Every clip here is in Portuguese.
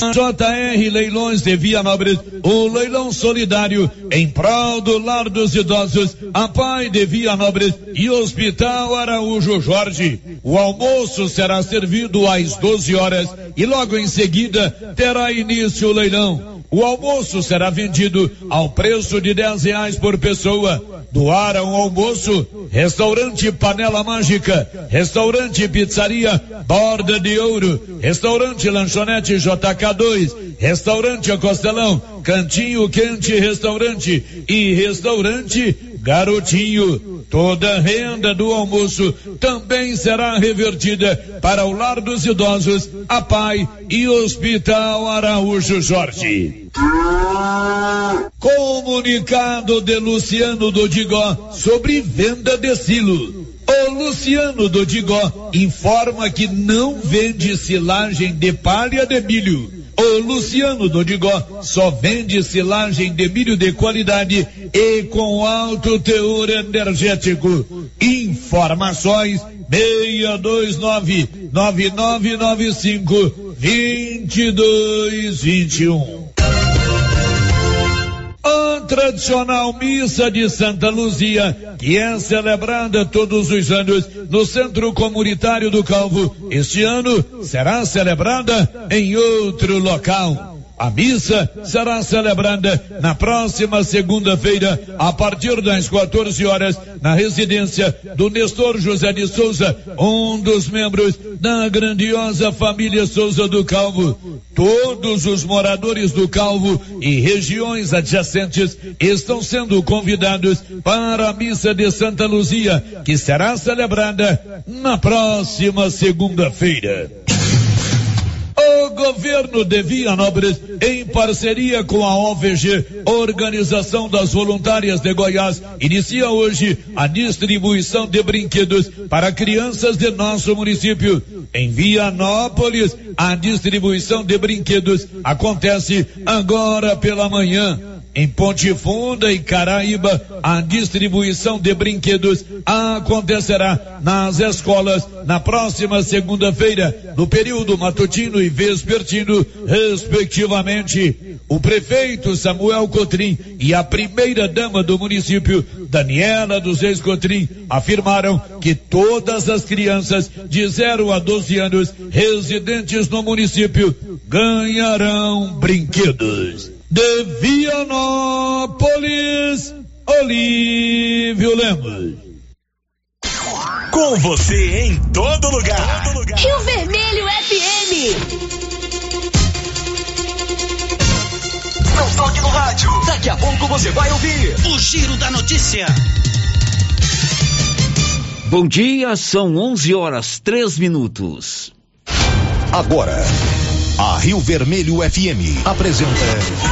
JR Leilões de Vianópolis, o leilão solidário em prol do lar dos idosos, a Pai de Vianópolis e Hospital Araújo Jorge. O almoço será servido às 12 horas e logo em seguida terá início o leilão. O almoço será vendido ao preço de 10 reais por pessoa. Doaram o almoço, restaurante Panela Mágica, restaurante Pizzaria Borda de Ouro, restaurante Lanchonete JK2, restaurante O Costelão, Cantinho Quente Restaurante e restaurante Garotinho. Toda a renda do almoço também será revertida para o Lar dos Idosos, a Pai e Hospital Araújo Jorge. Comunicado de Luciano do Digó sobre venda de silo. O Luciano do Digó informa que não vende silagem de palha de milho. O Luciano do Digó só vende silagem de milho de qualidade e com alto teor energético. Informações 629 9995 2221. Tradicional missa de Santa Luzia, que é celebrada todos os anos no Centro Comunitário do Calvo, este ano será celebrada em outro local. A missa será celebrada na próxima segunda-feira, a partir das 14 horas, na residência do Nestor José de Souza, um dos membros da grandiosa família Souza do Calvo. Todos os moradores do Calvo e regiões adjacentes estão sendo convidados para a missa de Santa Luzia, que será celebrada na próxima segunda-feira. Governo de Vianópolis, em parceria com a OVG, Organização das Voluntárias de Goiás, inicia hoje a distribuição de brinquedos para crianças de nosso município. Em Vianópolis, a distribuição de brinquedos acontece agora pela manhã. Em Ponte Funda e Caraíba, a distribuição de brinquedos acontecerá nas escolas na próxima segunda-feira, no período matutino e vespertino, respectivamente. O prefeito Samuel Cotrim e a primeira dama do município, Daniela dos Reis Cotrim, afirmaram que todas as crianças de 0 a 12 anos residentes no município ganharão brinquedos de Vianópolis, Olívio Lemos. Com você em todo lugar. Todo lugar. Rio Vermelho FM. Não toque no rádio. Daqui a pouco você vai ouvir o Giro da Notícia. Bom dia, são 11 horas 3 minutos. Agora, a Rio Vermelho FM apresenta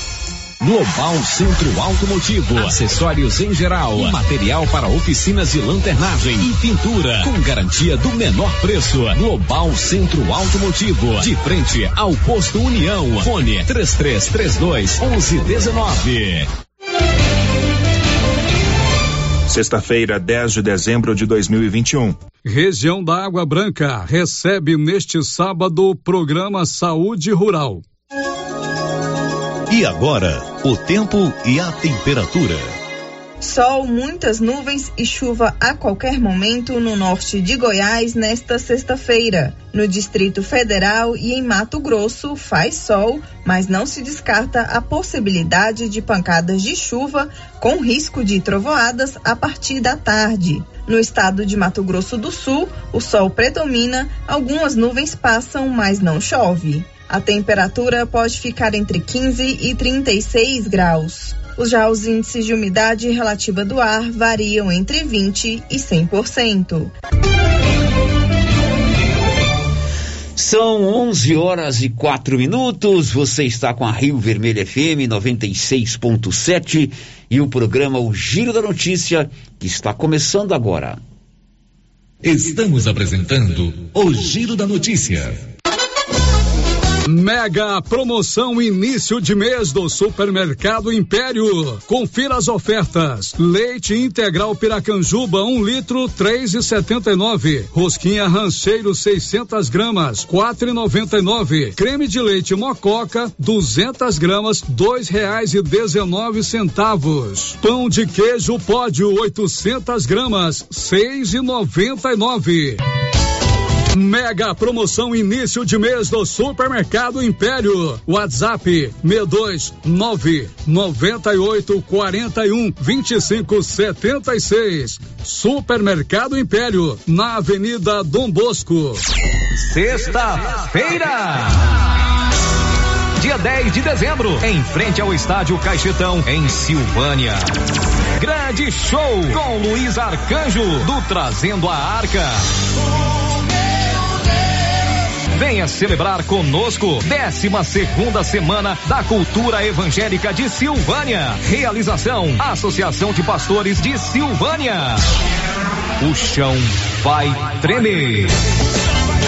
Global Centro Automotivo, acessórios em geral, material para oficinas de lanternagem e pintura, com garantia do menor preço. Global Centro Automotivo, de frente ao posto União. Fone 3332 1119. Sexta-feira, 10 de dezembro de 2021. Região da Água Branca recebe neste sábado o programa Saúde Rural. E agora, o tempo e a temperatura. Sol, muitas nuvens e chuva a qualquer momento no norte de Goiás nesta sexta-feira. No Distrito Federal e em Mato Grosso faz sol, mas não se descarta a possibilidade de pancadas de chuva com risco de trovoadas a partir da tarde. No estado de Mato Grosso do Sul, o sol predomina, algumas nuvens passam, mas não chove. A temperatura pode ficar entre 15 e 36 graus. Já os índices de umidade relativa do ar variam entre 20 e 100%. São 11 horas e 4 minutos. Você está com a Rio Vermelho FM 96.7 e o programa O Giro da Notícia, que está começando agora. Estamos apresentando o Giro da Notícia. Mega promoção início de mês do Supermercado Império. Confira as ofertas. Leite integral Piracanjuba, um litro, três e setenta e nove. Rosquinha rancheiro, 600 gramas, quatro e noventa e nove. Creme de leite Mococa, 200 gramas, dois reais e dezenove centavos. Pão de queijo pódio, 800 gramas, seis e noventa e nove. Mega promoção início de mês do Supermercado Império. WhatsApp 62 9 98 41 25 76. Supermercado Império, na Avenida Dom Bosco. Sexta-feira. Dia 10 de dezembro, em frente ao estádio Caixetão, em Silvânia. Grande show com Luiz Arcanjo, do Trazendo a Arca. Venha celebrar conosco 12 segunda semana da Cultura Evangélica de Silvânia. Realização Associação de Pastores de Silvânia. O chão vai tremer.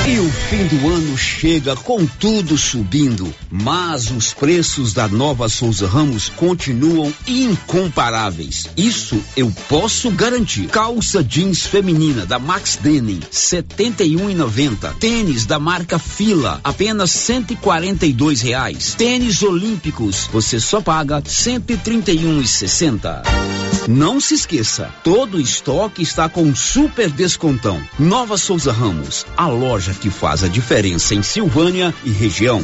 E o fim do ano chega com tudo subindo, mas os preços da nova Souza Ramos continuam incomparáveis. Isso eu posso garantir. Calça jeans feminina da Max Denim, 71,90. Tênis da marca Fila, apenas 142 reais. Tênis olímpicos, você só paga 131,60. Não se esqueça, todo estoque está com super descontão. Nova Souza Ramos, a loja que faz a diferença em Silvânia e região.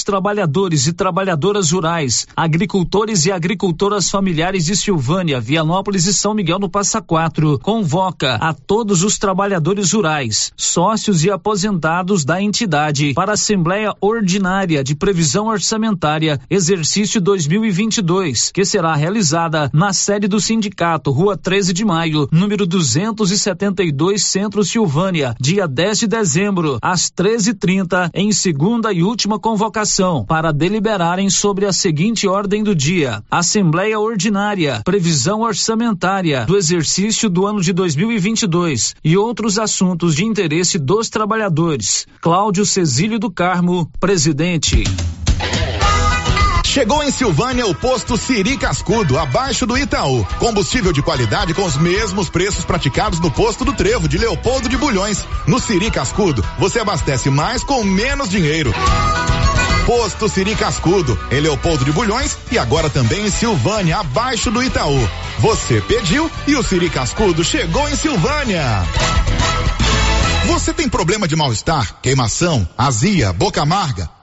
Trabalhadores e Trabalhadoras Rurais, Agricultores e Agricultoras Familiares de Silvânia, Vianópolis e São Miguel no Passa Quatro. Convoca a todos os trabalhadores rurais, sócios e aposentados da entidade para a Assembleia Ordinária de Previsão Orçamentária, exercício 2022, que será realizada na sede do sindicato, Rua 13 de Maio, número 272, Centro Silvânia, dia 10 de dezembro, às 13h30, em segunda e última convocação, para deliberarem sobre a seguinte ordem do dia: Assembleia Ordinária, Previsão Orçamentária do exercício do ano de 2022 e outros assuntos de interesse dos trabalhadores. Cláudio Cesílio do Carmo, presidente. Chegou em Silvânia o posto Siri Cascudo, abaixo do Itaú. Combustível de qualidade com os mesmos preços praticados no posto do Trevo de Leopoldo de Bulhões. No Siri Cascudo, você abastece mais com menos dinheiro. Posto Siri Cascudo, em Leopoldo de Bulhões e agora também em Silvânia, abaixo do Itaú. Você pediu e o Siri Cascudo chegou em Silvânia. Você tem problema de mal-estar, queimação, azia, boca amarga?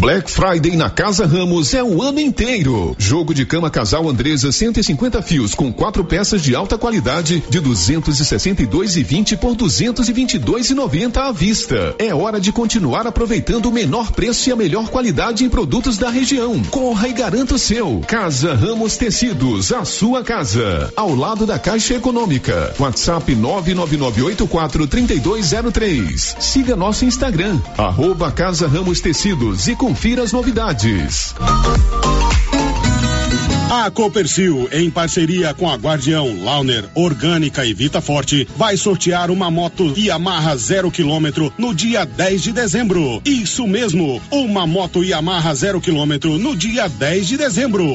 Black Friday na Casa Ramos é o ano inteiro. Jogo de cama casal Andresa 150 fios com quatro peças de alta qualidade de 262,20 por 222,90 à vista. É hora de continuar aproveitando o menor preço e a melhor qualidade em produtos da região. Corra e garanta o seu. Casa Ramos Tecidos, a sua casa. Ao lado da Caixa Econômica. WhatsApp 999843203. Siga nosso Instagram, arroba Casa Ramos Tecidos e confira as novidades. A Copercil, em parceria com a Guardião, Launer, Orgânica e Vita Forte, vai sortear uma moto Yamaha zero quilômetro no dia 10 de dezembro. Isso mesmo, uma moto Yamaha zero quilômetro no dia 10 de dezembro.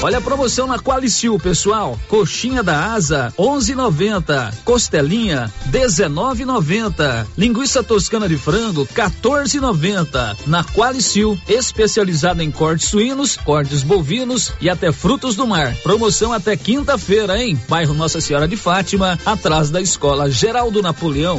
Olha a promoção na Qualicil, pessoal. Coxinha da asa, 11,90. Costelinha, 19,90. Linguiça toscana de frango, 14,90. Na Qualicil, especializada em cortes suínos, cortes bovinos e até frutos do mar. Promoção até quinta-feira, hein? Bairro Nossa Senhora de Fátima, atrás da Escola Geraldo Napoleão.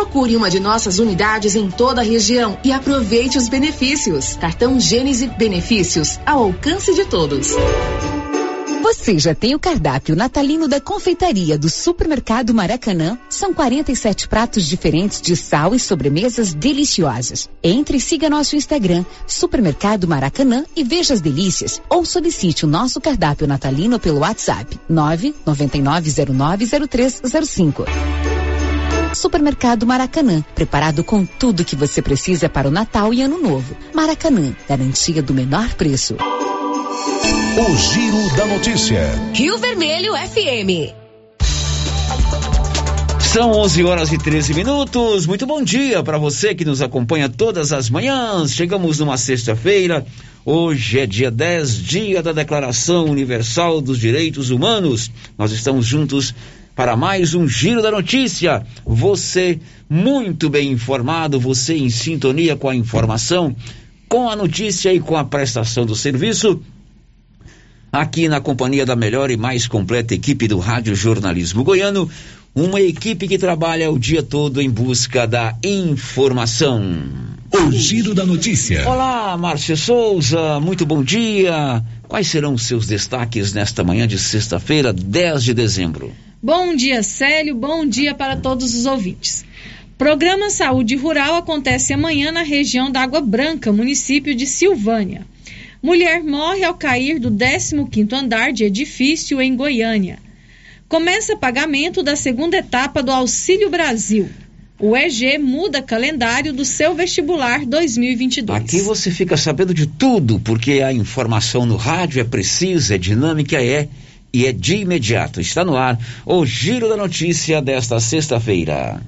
Procure uma de nossas unidades em toda a região e aproveite os benefícios. Cartão Gênese Benefícios ao alcance de todos. Você já tem o cardápio natalino da confeitaria do Supermercado Maracanã? São 47 pratos diferentes de sal e sobremesas deliciosas. Entre e siga nosso Instagram, Supermercado Maracanã e veja as delícias. Ou solicite o nosso cardápio natalino pelo WhatsApp 999090305. Supermercado Maracanã, preparado com tudo que você precisa para o Natal e Ano Novo. Maracanã, garantia do menor preço. O Giro da Notícia. Rio Vermelho FM. São 11 horas e 13 minutos. Muito bom dia para você que nos acompanha todas as manhãs. Chegamos numa sexta-feira. Hoje é dia 10, dia da Declaração Universal dos Direitos Humanos. Nós estamos juntos para mais um Giro da Notícia. Você muito bem informado, você em sintonia com a informação, com a notícia e com a prestação do serviço. Aqui na companhia da melhor e mais completa equipe do Rádio Jornalismo Goiano, uma equipe que trabalha o dia todo em busca da informação. O Giro da Notícia. Olá, Márcia Souza, muito bom dia. Quais serão os seus destaques nesta manhã de sexta-feira, 10 de dezembro? Bom dia, Célio. Bom dia para todos os ouvintes. Programa Saúde Rural acontece amanhã na região da Água Branca, município de Silvânia. Mulher morre ao cair do 15º andar de edifício em Goiânia. Começa pagamento da segunda etapa do Auxílio Brasil. O EG muda calendário do seu vestibular 2022. Aqui você fica sabendo de tudo, porque a informação no rádio é precisa, é dinâmica, é e é de imediato. Está no ar o Giro da Notícia desta sexta-feira.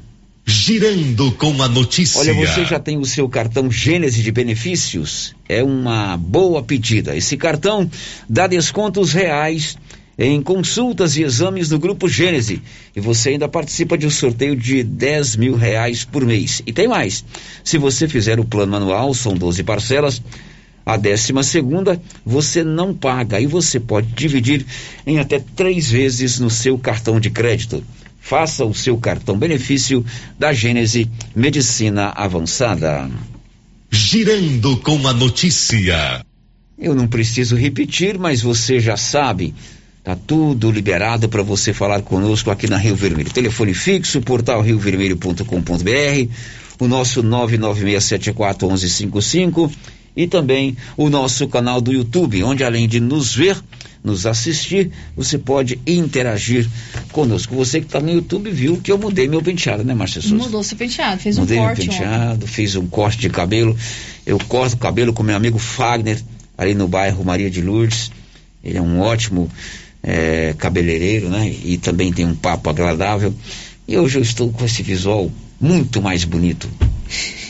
Girando com a notícia. Olha, você já tem o seu cartão Gênese de benefícios? É uma boa pedida. Esse cartão dá descontos reais em consultas e exames do Grupo Gênese. E você ainda participa de um sorteio de 10 mil reais por mês. E tem mais. Se você fizer o plano anual, são 12 parcelas, A décima segunda você não paga e você pode dividir em até três vezes no seu cartão de crédito. Faça o seu cartão benefício da Gênese Medicina Avançada. Girando com a notícia. Eu não preciso repetir, mas você já sabe. Tá tudo liberado para você falar conosco aqui na Rio Vermelho. Telefone fixo, portal riovermelho.com.br, o nosso 996741155 e também o nosso canal do YouTube, onde além de nos ver, nos assistir, você pode interagir conosco. Você que está no YouTube viu que eu mudei meu penteado, né, Márcia Souza? Mudou seu penteado, fez mudei um corte. meu penteado, fiz um corte de cabelo. Eu corto o cabelo com meu amigo Fagner, ali no bairro Maria de Lourdes. Ele é um ótimo é, cabeleireiro, né? E também tem um papo agradável. E hoje eu estou com esse visual muito mais bonito.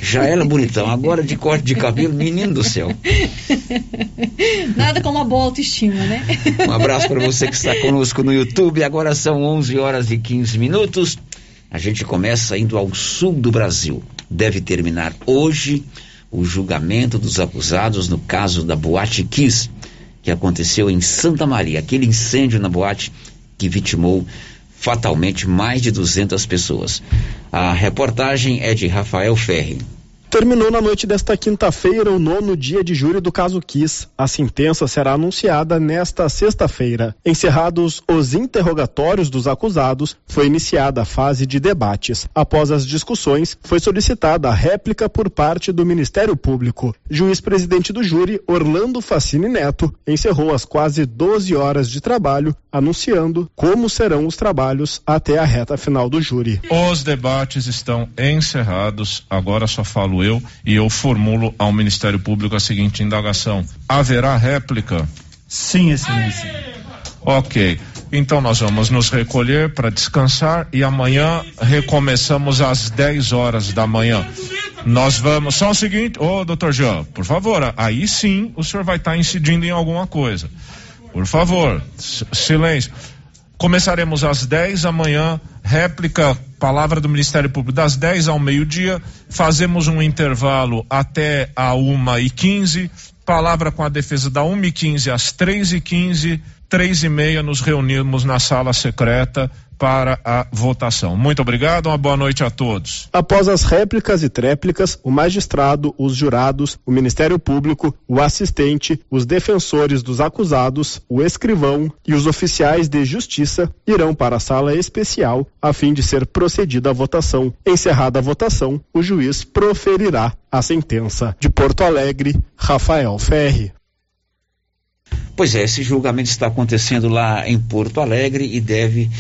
Já era bonitão, agora de corte de cabelo, menino do céu. Nada como uma boa autoestima, né? Um abraço para você que está conosco no YouTube. Agora são 11 horas e 15 minutos. A gente começa indo ao sul do Brasil. Deve terminar hoje o julgamento dos acusados no caso da Boate Kiss, que aconteceu em Santa Maria, aquele incêndio na boate que vitimou fatalmente mais de 200 pessoas. A reportagem é de Rafael Ferri. Terminou na noite desta quinta-feira o nono dia de júri do caso Kiss. A sentença será anunciada nesta sexta-feira. Encerrados os interrogatórios dos acusados, foi iniciada a fase de debates. Após as discussões, foi solicitada a réplica por parte do Ministério Público. Juiz-presidente do júri, Orlando Facini Neto, encerrou as quase 12 horas de trabalho, anunciando como serão os trabalhos até a reta final do júri. Os debates estão encerrados, agora só falo eu e eu formulo ao Ministério Público a seguinte indagação: haverá réplica? Sim, excelência. Ok. Então nós vamos nos recolher para descansar e amanhã recomeçamos às 10 horas da manhã. Nós vamos. Só o seguinte, ô doutor Jean, por favor, aí sim o senhor vai estar incidindo em alguma coisa. Por favor, silêncio. Começaremos às 10 amanhã, réplica, palavra do Ministério Público, das 10 ao meio-dia. Fazemos um intervalo até a 1 e 15 palavra com a defesa da 1 e 15 às 3 e 15 três e meia nos reunimos na sala secreta para a votação. Muito obrigado, uma boa noite a todos. Após as réplicas e tréplicas, o magistrado, os jurados, o Ministério Público, o assistente, os defensores dos acusados, o escrivão e os oficiais de justiça irão para a sala especial a fim de ser procedida a votação. Encerrada a votação, o juiz proferirá a sentença. De Porto Alegre, Rafael Ferri. Pois é, esse julgamento está acontecendo lá em Porto Alegre e deve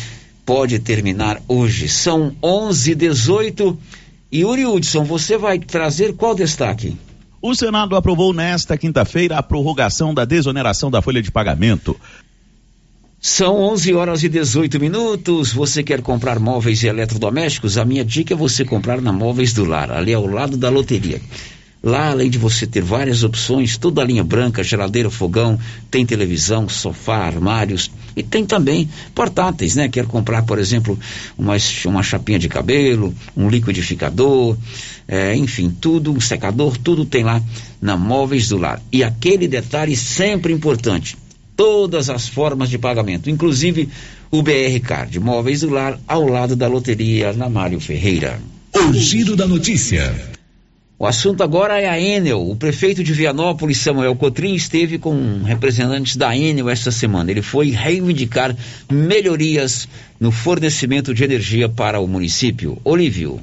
pode terminar hoje. São 11:18 e Yuri Hudson, você vai trazer qual destaque? O Senado aprovou nesta quinta-feira a prorrogação da desoneração da folha de pagamento. São 11 horas e 18 minutos. Você quer comprar móveis e eletrodomésticos? A minha dica é você comprar na Móveis do Lar, ali ao lado da loteria. Lá, além de você ter várias opções, toda a linha branca, geladeira, fogão, tem televisão, sofá, armários e tem também portáteis, né? Quer comprar, por exemplo, uma, uma chapinha de cabelo, um liquidificador, é, enfim, tudo, um secador, tudo tem lá na Móveis do Lar. E aquele detalhe sempre importante, todas as formas de pagamento, inclusive o BR Card, Móveis do Lar, ao lado da loteria na Mário Ferreira. O giro da notícia. O assunto agora é a Enel. O prefeito de Vianópolis, Samuel Cotrim, esteve com representantes da Enel esta semana. Ele foi reivindicar melhorias no fornecimento de energia para o município. Olívio.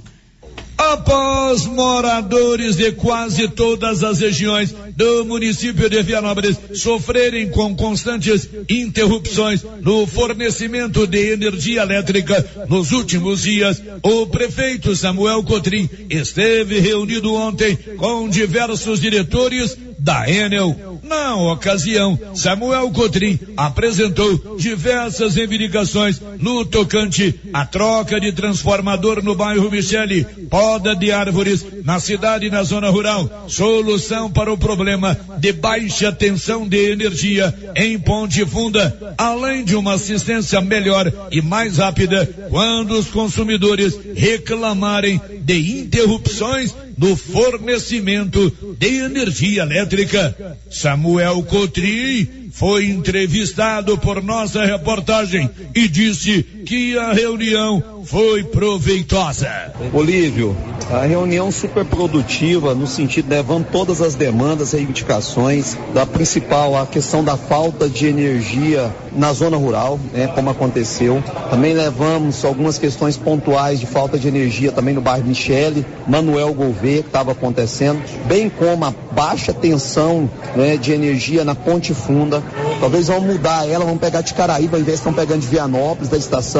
Após moradores de quase todas as regiões do município de Vianópolis sofrerem com constantes interrupções no fornecimento de energia elétrica nos últimos dias, o prefeito Samuel Cotrim esteve reunido ontem com diversos diretores da Enel. Na ocasião, Samuel Cotrim apresentou diversas reivindicações no tocante à troca de transformador no bairro Michele, poda de árvores na cidade e na zona rural, solução para o problema de baixa tensão de energia em Ponte Funda, além de uma assistência melhor e mais rápida quando os consumidores reclamarem de interrupções no fornecimento de energia elétrica. Samuel Cotri foi entrevistado por nossa reportagem e disse que a reunião foi proveitosa. Olívio, a reunião super produtiva no sentido levando todas as demandas reivindicações da principal a questão da falta de energia na zona rural, né, como aconteceu. Também levamos algumas questões pontuais de falta de energia também no bairro Michele, Manuel Gouveia, que estava acontecendo, bem como a baixa tensão né, de energia na Ponte Funda. Talvez vão mudar ela, vão pegar de Caraíba ao invés de estão pegando de Vianópolis, da estação.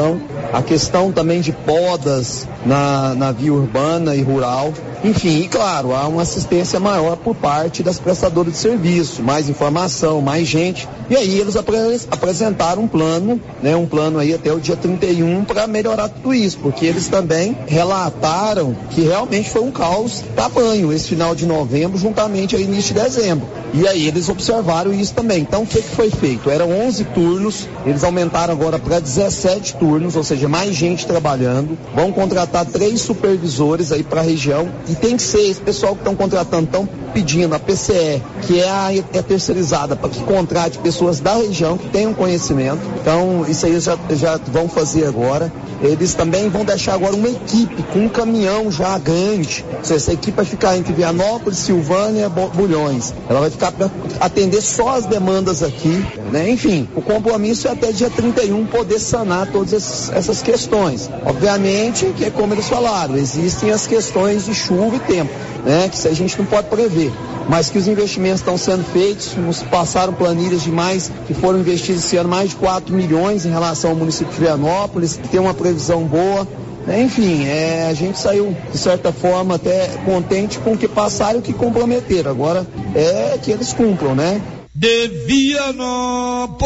A questão também de podas na, na via urbana e rural. Enfim, e claro, há uma assistência maior por parte das prestadoras de serviço, mais informação, mais gente. E aí eles apre apresentaram um plano, né, um plano aí até o dia 31 para melhorar tudo isso, porque eles também relataram que realmente foi um caos tamanho esse final de novembro, juntamente ao início de dezembro. E aí eles observaram isso também. Então o que, que foi feito? Eram 11 turnos, eles aumentaram agora para 17 turnos, ou seja, mais gente trabalhando. Vão contratar três supervisores aí para a região e tem que ser esse pessoal que estão contratando, estão pedindo a PCE, que é a, é terceirizada, para que contrate pessoas da região que tenham conhecimento. Então, isso aí já, já vão fazer agora. Eles também vão deixar agora uma equipe com um caminhão já grande. Seja, essa equipe vai ficar entre Vianópolis, Silvânia Bulhões. Ela vai ficar para atender só as demandas aqui. Né? Enfim, o compromisso é até dia 31 poder sanar todas essas questões. Obviamente que é como eles falaram, existem as questões de chuva e tempo, né? Que a gente não pode prever mas que os investimentos estão sendo feitos, nos passaram planilhas de mais, que foram investidos esse ano mais de 4 milhões em relação ao município de Vianópolis, que tem uma previsão boa. Enfim, é, a gente saiu, de certa forma, até contente com o que passaram e o que comprometeram. Agora é que eles cumpram, né? De Vianópolis,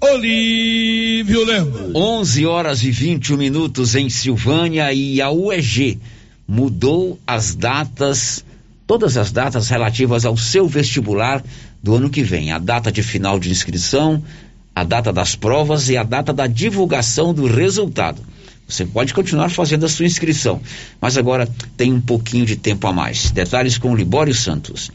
Olívio Lemos. 11 horas e 21 minutos em Silvânia e a UEG mudou as datas todas as datas relativas ao seu vestibular do ano que vem, a data de final de inscrição, a data das provas e a data da divulgação do resultado. Você pode continuar fazendo a sua inscrição, mas agora tem um pouquinho de tempo a mais. Detalhes com o Libório Santos.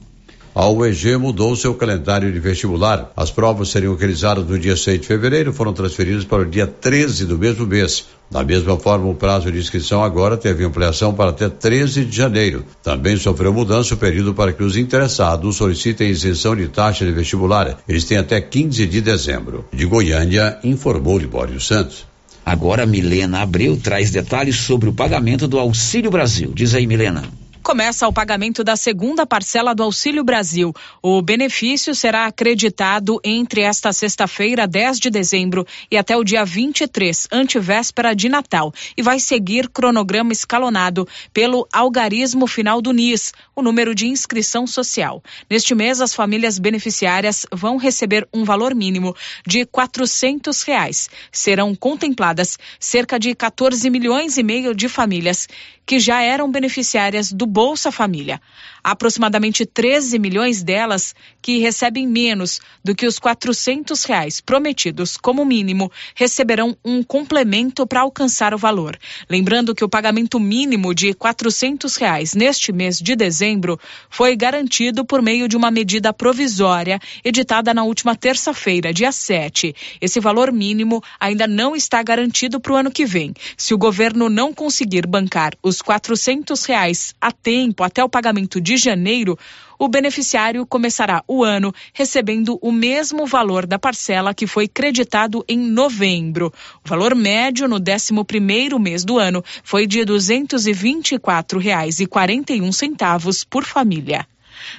A UEG mudou seu calendário de vestibular. As provas seriam realizadas no dia 6 de fevereiro foram transferidas para o dia 13 do mesmo mês. Da mesma forma, o prazo de inscrição agora teve ampliação para até 13 de janeiro. Também sofreu mudança o período para que os interessados solicitem isenção de taxa de vestibular. Eles têm até 15 de dezembro. De Goiânia, informou Libório Santos. Agora Milena Abreu traz detalhes sobre o pagamento do Auxílio Brasil. Diz aí, Milena. Começa o pagamento da segunda parcela do Auxílio Brasil. O benefício será acreditado entre esta sexta-feira, 10 de dezembro, e até o dia 23, antevéspera de Natal, e vai seguir cronograma escalonado pelo algarismo final do NIS, o número de inscrição social. Neste mês, as famílias beneficiárias vão receber um valor mínimo de 400 reais. Serão contempladas cerca de 14 milhões e meio de famílias que já eram beneficiárias do Bolsa Família. Aproximadamente 13 milhões delas que recebem menos do que os 400 reais prometidos como mínimo receberão um complemento para alcançar o valor. Lembrando que o pagamento mínimo de 400 reais neste mês de dezembro foi garantido por meio de uma medida provisória editada na última terça-feira, dia 7. Esse valor mínimo ainda não está garantido para o ano que vem. Se o governo não conseguir bancar os 400 reais a tempo até o pagamento de de janeiro, o beneficiário começará o ano recebendo o mesmo valor da parcela que foi creditado em novembro. O valor médio no 11º mês do ano foi de R$ 224,41 por família.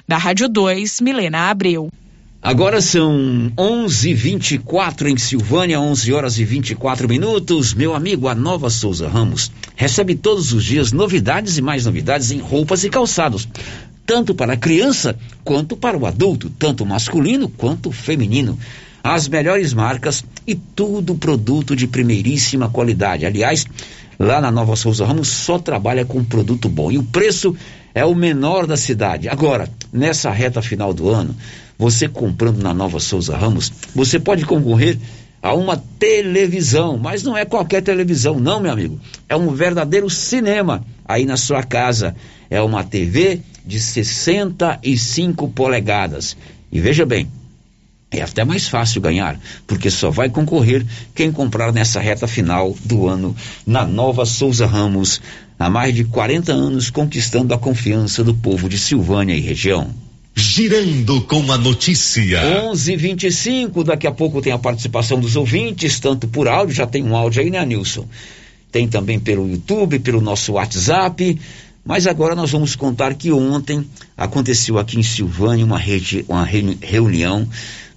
Da Rádio 2, Milena Abreu. Agora são 11:24 em Silvânia, 11 horas e 24 minutos. Meu amigo, a Nova Souza Ramos recebe todos os dias novidades e mais novidades em roupas e calçados, tanto para a criança quanto para o adulto, tanto masculino quanto feminino. As melhores marcas e tudo produto de primeiríssima qualidade. Aliás, lá na Nova Souza Ramos só trabalha com produto bom e o preço é o menor da cidade. Agora, nessa reta final do ano, você comprando na Nova Souza Ramos, você pode concorrer a uma televisão, mas não é qualquer televisão, não, meu amigo. É um verdadeiro cinema aí na sua casa. é uma TV de 65 polegadas. E veja bem, é até mais fácil ganhar, porque só vai concorrer quem comprar nessa reta final do ano na nova Souza Ramos, há mais de 40 anos conquistando a confiança do povo de Silvânia e região. Girando com a notícia. 11:25 daqui a pouco tem a participação dos ouvintes, tanto por áudio, já tem um áudio aí, né, Nilson? Tem também pelo YouTube, pelo nosso WhatsApp. Mas agora nós vamos contar que ontem aconteceu aqui em Silvânia uma, rede, uma reunião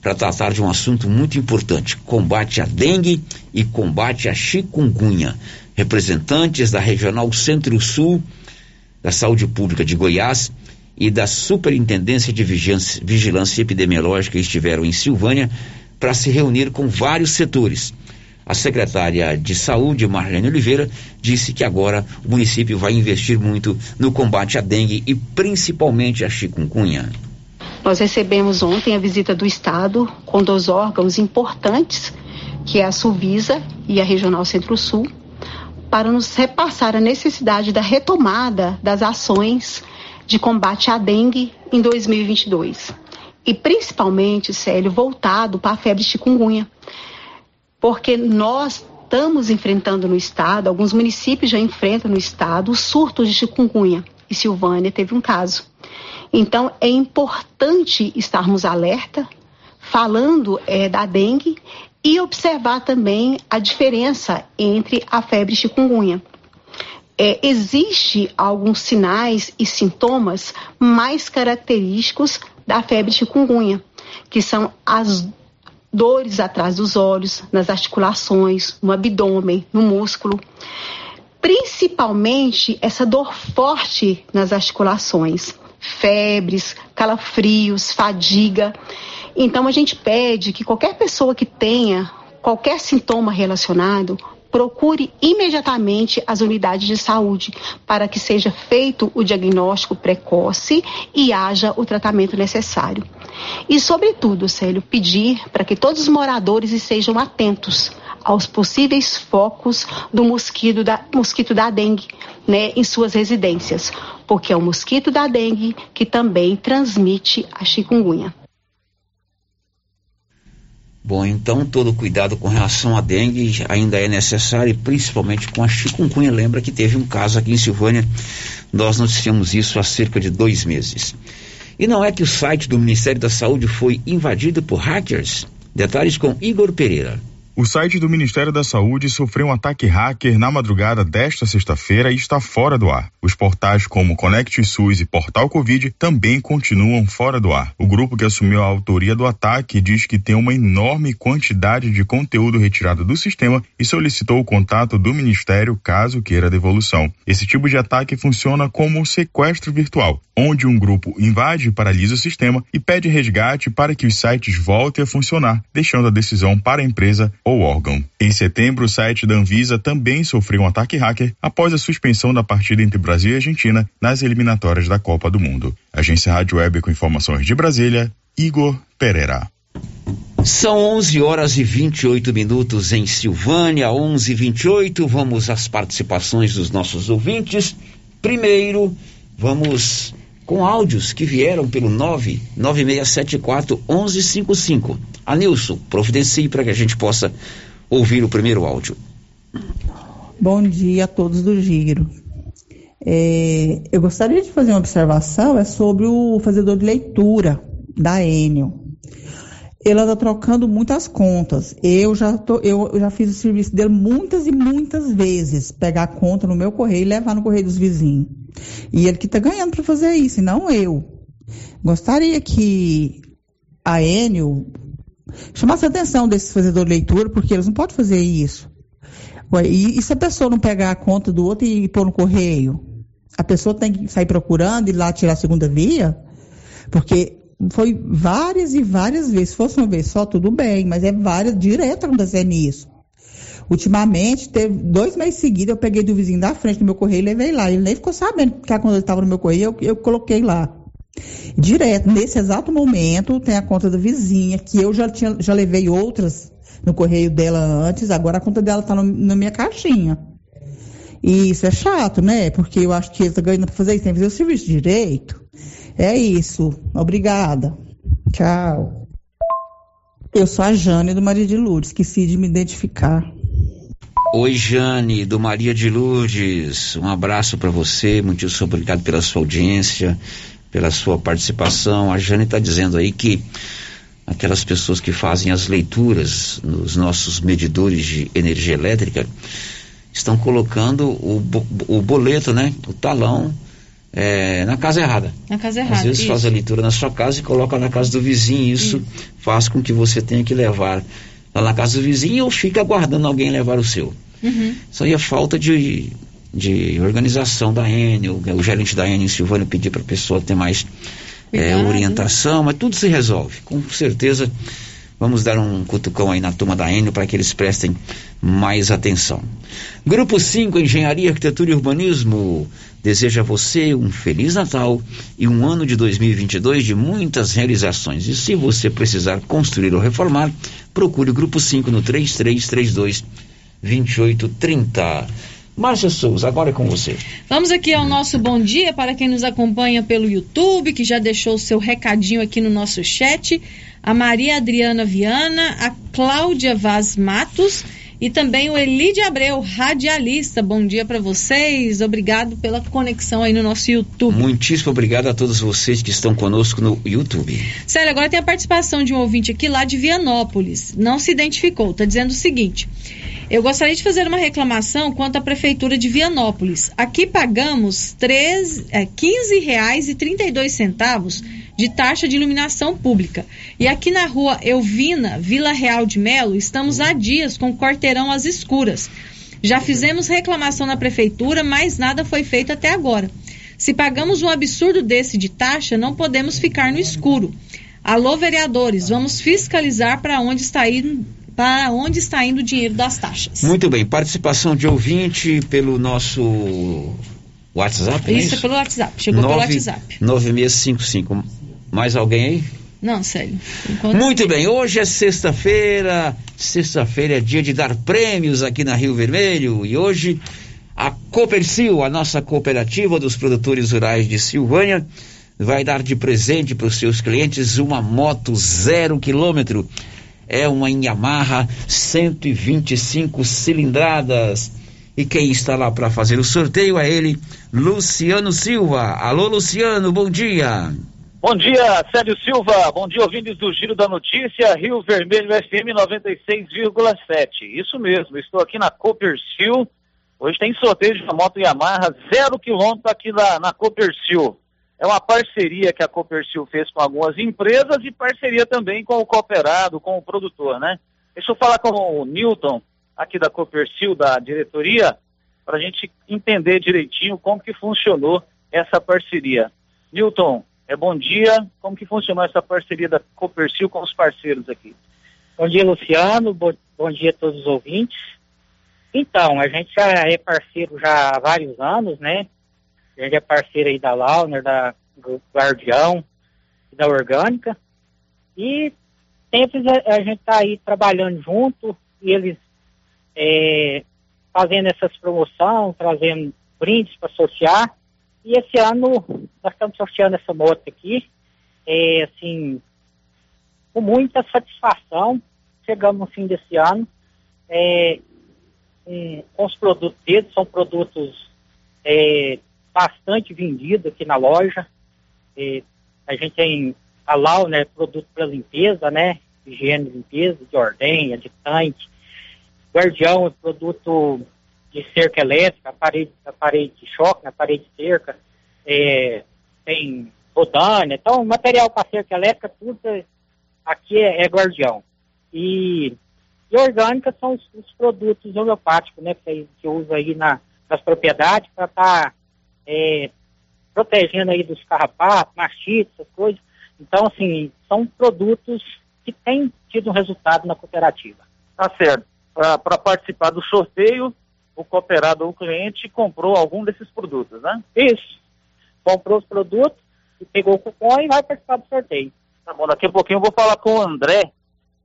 para tratar de um assunto muito importante: combate à dengue e combate à chikungunya. Representantes da Regional Centro-Sul da Saúde Pública de Goiás e da Superintendência de Vigilância, Vigilância Epidemiológica estiveram em Silvânia para se reunir com vários setores. A secretária de Saúde, Marlene Oliveira, disse que agora o município vai investir muito no combate à dengue e principalmente à chikungunya. Nós recebemos ontem a visita do Estado com dois órgãos importantes, que é a Suvisa e a Regional Centro-Sul, para nos repassar a necessidade da retomada das ações de combate à dengue em 2022. E principalmente, Célio, voltado para a febre chikungunya. Porque nós estamos enfrentando no estado, alguns municípios já enfrentam no estado, o surto de chikungunya. E Silvânia teve um caso. Então, é importante estarmos alerta, falando é, da dengue e observar também a diferença entre a febre chikungunya é, existe alguns sinais e sintomas mais característicos da febre chikungunya, que são as dores atrás dos olhos, nas articulações, no abdômen, no músculo. Principalmente essa dor forte nas articulações, febres, calafrios, fadiga. Então a gente pede que qualquer pessoa que tenha qualquer sintoma relacionado procure imediatamente as unidades de saúde para que seja feito o diagnóstico precoce e haja o tratamento necessário. E, sobretudo, Célio, pedir para que todos os moradores estejam atentos aos possíveis focos do mosquito da, mosquito da dengue né, em suas residências, porque é o mosquito da dengue que também transmite a chikungunya. Bom, então todo cuidado com relação à dengue ainda é necessário, principalmente com a chikungunya. Lembra que teve um caso aqui em Silvânia, nós noticiamos isso há cerca de dois meses. E não é que o site do Ministério da Saúde foi invadido por hackers? Detalhes com Igor Pereira. O site do Ministério da Saúde sofreu um ataque hacker na madrugada desta sexta-feira e está fora do ar. Os portais como Conect SUS e Portal Covid também continuam fora do ar. O grupo que assumiu a autoria do ataque diz que tem uma enorme quantidade de conteúdo retirado do sistema e solicitou o contato do Ministério caso queira devolução. Esse tipo de ataque funciona como um sequestro virtual, onde um grupo invade e paralisa o sistema e pede resgate para que os sites voltem a funcionar, deixando a decisão para a empresa ou órgão. Em setembro, o site da Anvisa também sofreu um ataque hacker após a suspensão da partida entre Brasil e Argentina nas eliminatórias da Copa do Mundo. Agência Rádio Web com informações de Brasília, Igor Pereira. São 11 horas e 28 minutos em Silvânia, 11 e 28. Vamos às participações dos nossos ouvintes. Primeiro, vamos com áudios que vieram pelo 99674 1155. Anilson, providencie para que a gente possa ouvir o primeiro áudio. Bom dia a todos do Giro. É, eu gostaria de fazer uma observação é sobre o fazedor de leitura da Enel. Ele está trocando muitas contas. Eu já, tô, eu, já fiz o serviço dele muitas e muitas vezes. Pegar a conta no meu correio e levar no correio dos vizinhos. E ele que está ganhando para fazer isso, e não eu. Gostaria que a Enel chamasse a atenção desses fazedores de leitura, porque eles não podem fazer isso. E, e se a pessoa não pegar a conta do outro e pôr no correio? A pessoa tem que sair procurando e lá tirar a segunda via? Porque foi várias e várias vezes. Se fosse uma vez só, tudo bem, mas é várias, direto acontecendo isso. Ultimamente, teve dois meses seguidos, eu peguei do vizinho da frente do meu correio e levei lá. Ele nem ficou sabendo que a conta estava no meu correio, eu, eu coloquei lá. Direto, nesse exato momento, tem a conta da vizinha, que eu já, tinha, já levei outras no correio dela antes, agora a conta dela está na minha caixinha. E isso é chato, né? Porque eu acho que eles estão ganhando para fazer isso, tem que fazer o serviço direito. É isso. Obrigada. Tchau. Eu sou a Jane do Maria de Lourdes, esqueci de me identificar. Oi, Jane, do Maria de Lourdes. Um abraço para você. Muito obrigado pela sua audiência, pela sua participação. A Jane está dizendo aí que aquelas pessoas que fazem as leituras nos nossos medidores de energia elétrica estão colocando o, o boleto, né? O talão é, na casa errada. Na casa errada. Às vezes isso. faz a leitura na sua casa e coloca na casa do vizinho. Isso, isso, faz com que você tenha que levar lá na casa do vizinho ou fica aguardando alguém levar o seu. Uhum. Isso aí é falta de, de organização da Enel. O gerente da Enel, Silvano, pediu para a pessoa ter mais é, orientação, mas tudo se resolve. Com certeza vamos dar um cutucão aí na turma da Enel para que eles prestem mais atenção. Grupo 5, Engenharia, Arquitetura e Urbanismo, deseja a você um Feliz Natal e um ano de 2022 de muitas realizações. E se você precisar construir ou reformar, procure o Grupo 5 no 3332 2830. Márcia Souza, agora é com você. Vamos aqui ao nosso bom dia para quem nos acompanha pelo YouTube, que já deixou o seu recadinho aqui no nosso chat. A Maria Adriana Viana, a Cláudia Vaz Matos e também o Elide Abreu, radialista. Bom dia para vocês. Obrigado pela conexão aí no nosso YouTube. Muitíssimo obrigado a todos vocês que estão conosco no YouTube. Célia, agora tem a participação de um ouvinte aqui lá de Vianópolis. Não se identificou. Está dizendo o seguinte. Eu gostaria de fazer uma reclamação quanto à prefeitura de Vianópolis. Aqui pagamos R$ é, 15,32 de taxa de iluminação pública. E aqui na rua Elvina, Vila Real de Melo, estamos há dias com o quarteirão às escuras. Já fizemos reclamação na prefeitura, mas nada foi feito até agora. Se pagamos um absurdo desse de taxa, não podemos ficar no escuro. Alô, vereadores, vamos fiscalizar para onde está indo para onde está indo o dinheiro das taxas. Muito bem, participação de ouvinte pelo nosso WhatsApp, Isso, é isso? pelo WhatsApp, chegou 9, pelo WhatsApp. 9655. Mais alguém aí? Não, sério. Muito bem, hoje é sexta-feira, sexta-feira é dia de dar prêmios aqui na Rio Vermelho e hoje a Copercil, a nossa cooperativa dos produtores rurais de Silvânia, vai dar de presente para os seus clientes uma moto zero quilômetro é uma Yamaha 125 cilindradas. E quem está lá para fazer o sorteio é ele, Luciano Silva. Alô, Luciano, bom dia. Bom dia, Sérgio Silva. Bom dia, ouvintes do Giro da Notícia, Rio Vermelho FM 96,7. Isso mesmo, estou aqui na Copercil. Hoje tem sorteio de uma moto Yamaha zero quilômetro aqui na, na Copercil. É uma parceria que a Copercil fez com algumas empresas e parceria também com o cooperado, com o produtor, né? Deixa eu falar com o Newton, aqui da Copercil, da diretoria, para a gente entender direitinho como que funcionou essa parceria. Newton, é bom dia. Como que funcionou essa parceria da Copercil com os parceiros aqui? Bom dia, Luciano. Bom, bom dia a todos os ouvintes. Então, a gente já é parceiro já há vários anos, né? A gente é parceiro aí da Launer, da Guardião, da Orgânica. E sempre a, gente está aí trabalhando junto, e eles é, fazendo essas promoções, trazendo brindes para sortear. E esse ano nós estamos sorteando essa moto aqui, é, assim, com muita satisfação. Chegamos no fim desse ano é, com, com os produtos deles, são produtos é, bastante vendido aqui na loja. E a gente tem a Lau, né, produto para limpeza, né, higiene limpeza, de ordenha, de tanque. Guardião é produto de cerca elétrica, aparelho, aparelho de choque, aparelho de cerca. É, tem rodânia, então material para cerca elétrica, tudo é, aqui é, é, Guardião. E, e orgânica são os, os produtos homeopáticos, né, que a gente usa aí na, nas propriedades para estar tá é, protegendo aí dos carrapatos, mastites, essas coisas. Então, assim, são produtos que têm tido um resultado na cooperativa. Tá certo. Para participar do sorteio, o cooperado ou o cliente comprou algum desses produtos, né? Isso. Comprou os produtos pegou o cupom e vai participar do sorteio. Tá bom, daqui a pouquinho eu vou falar com o André,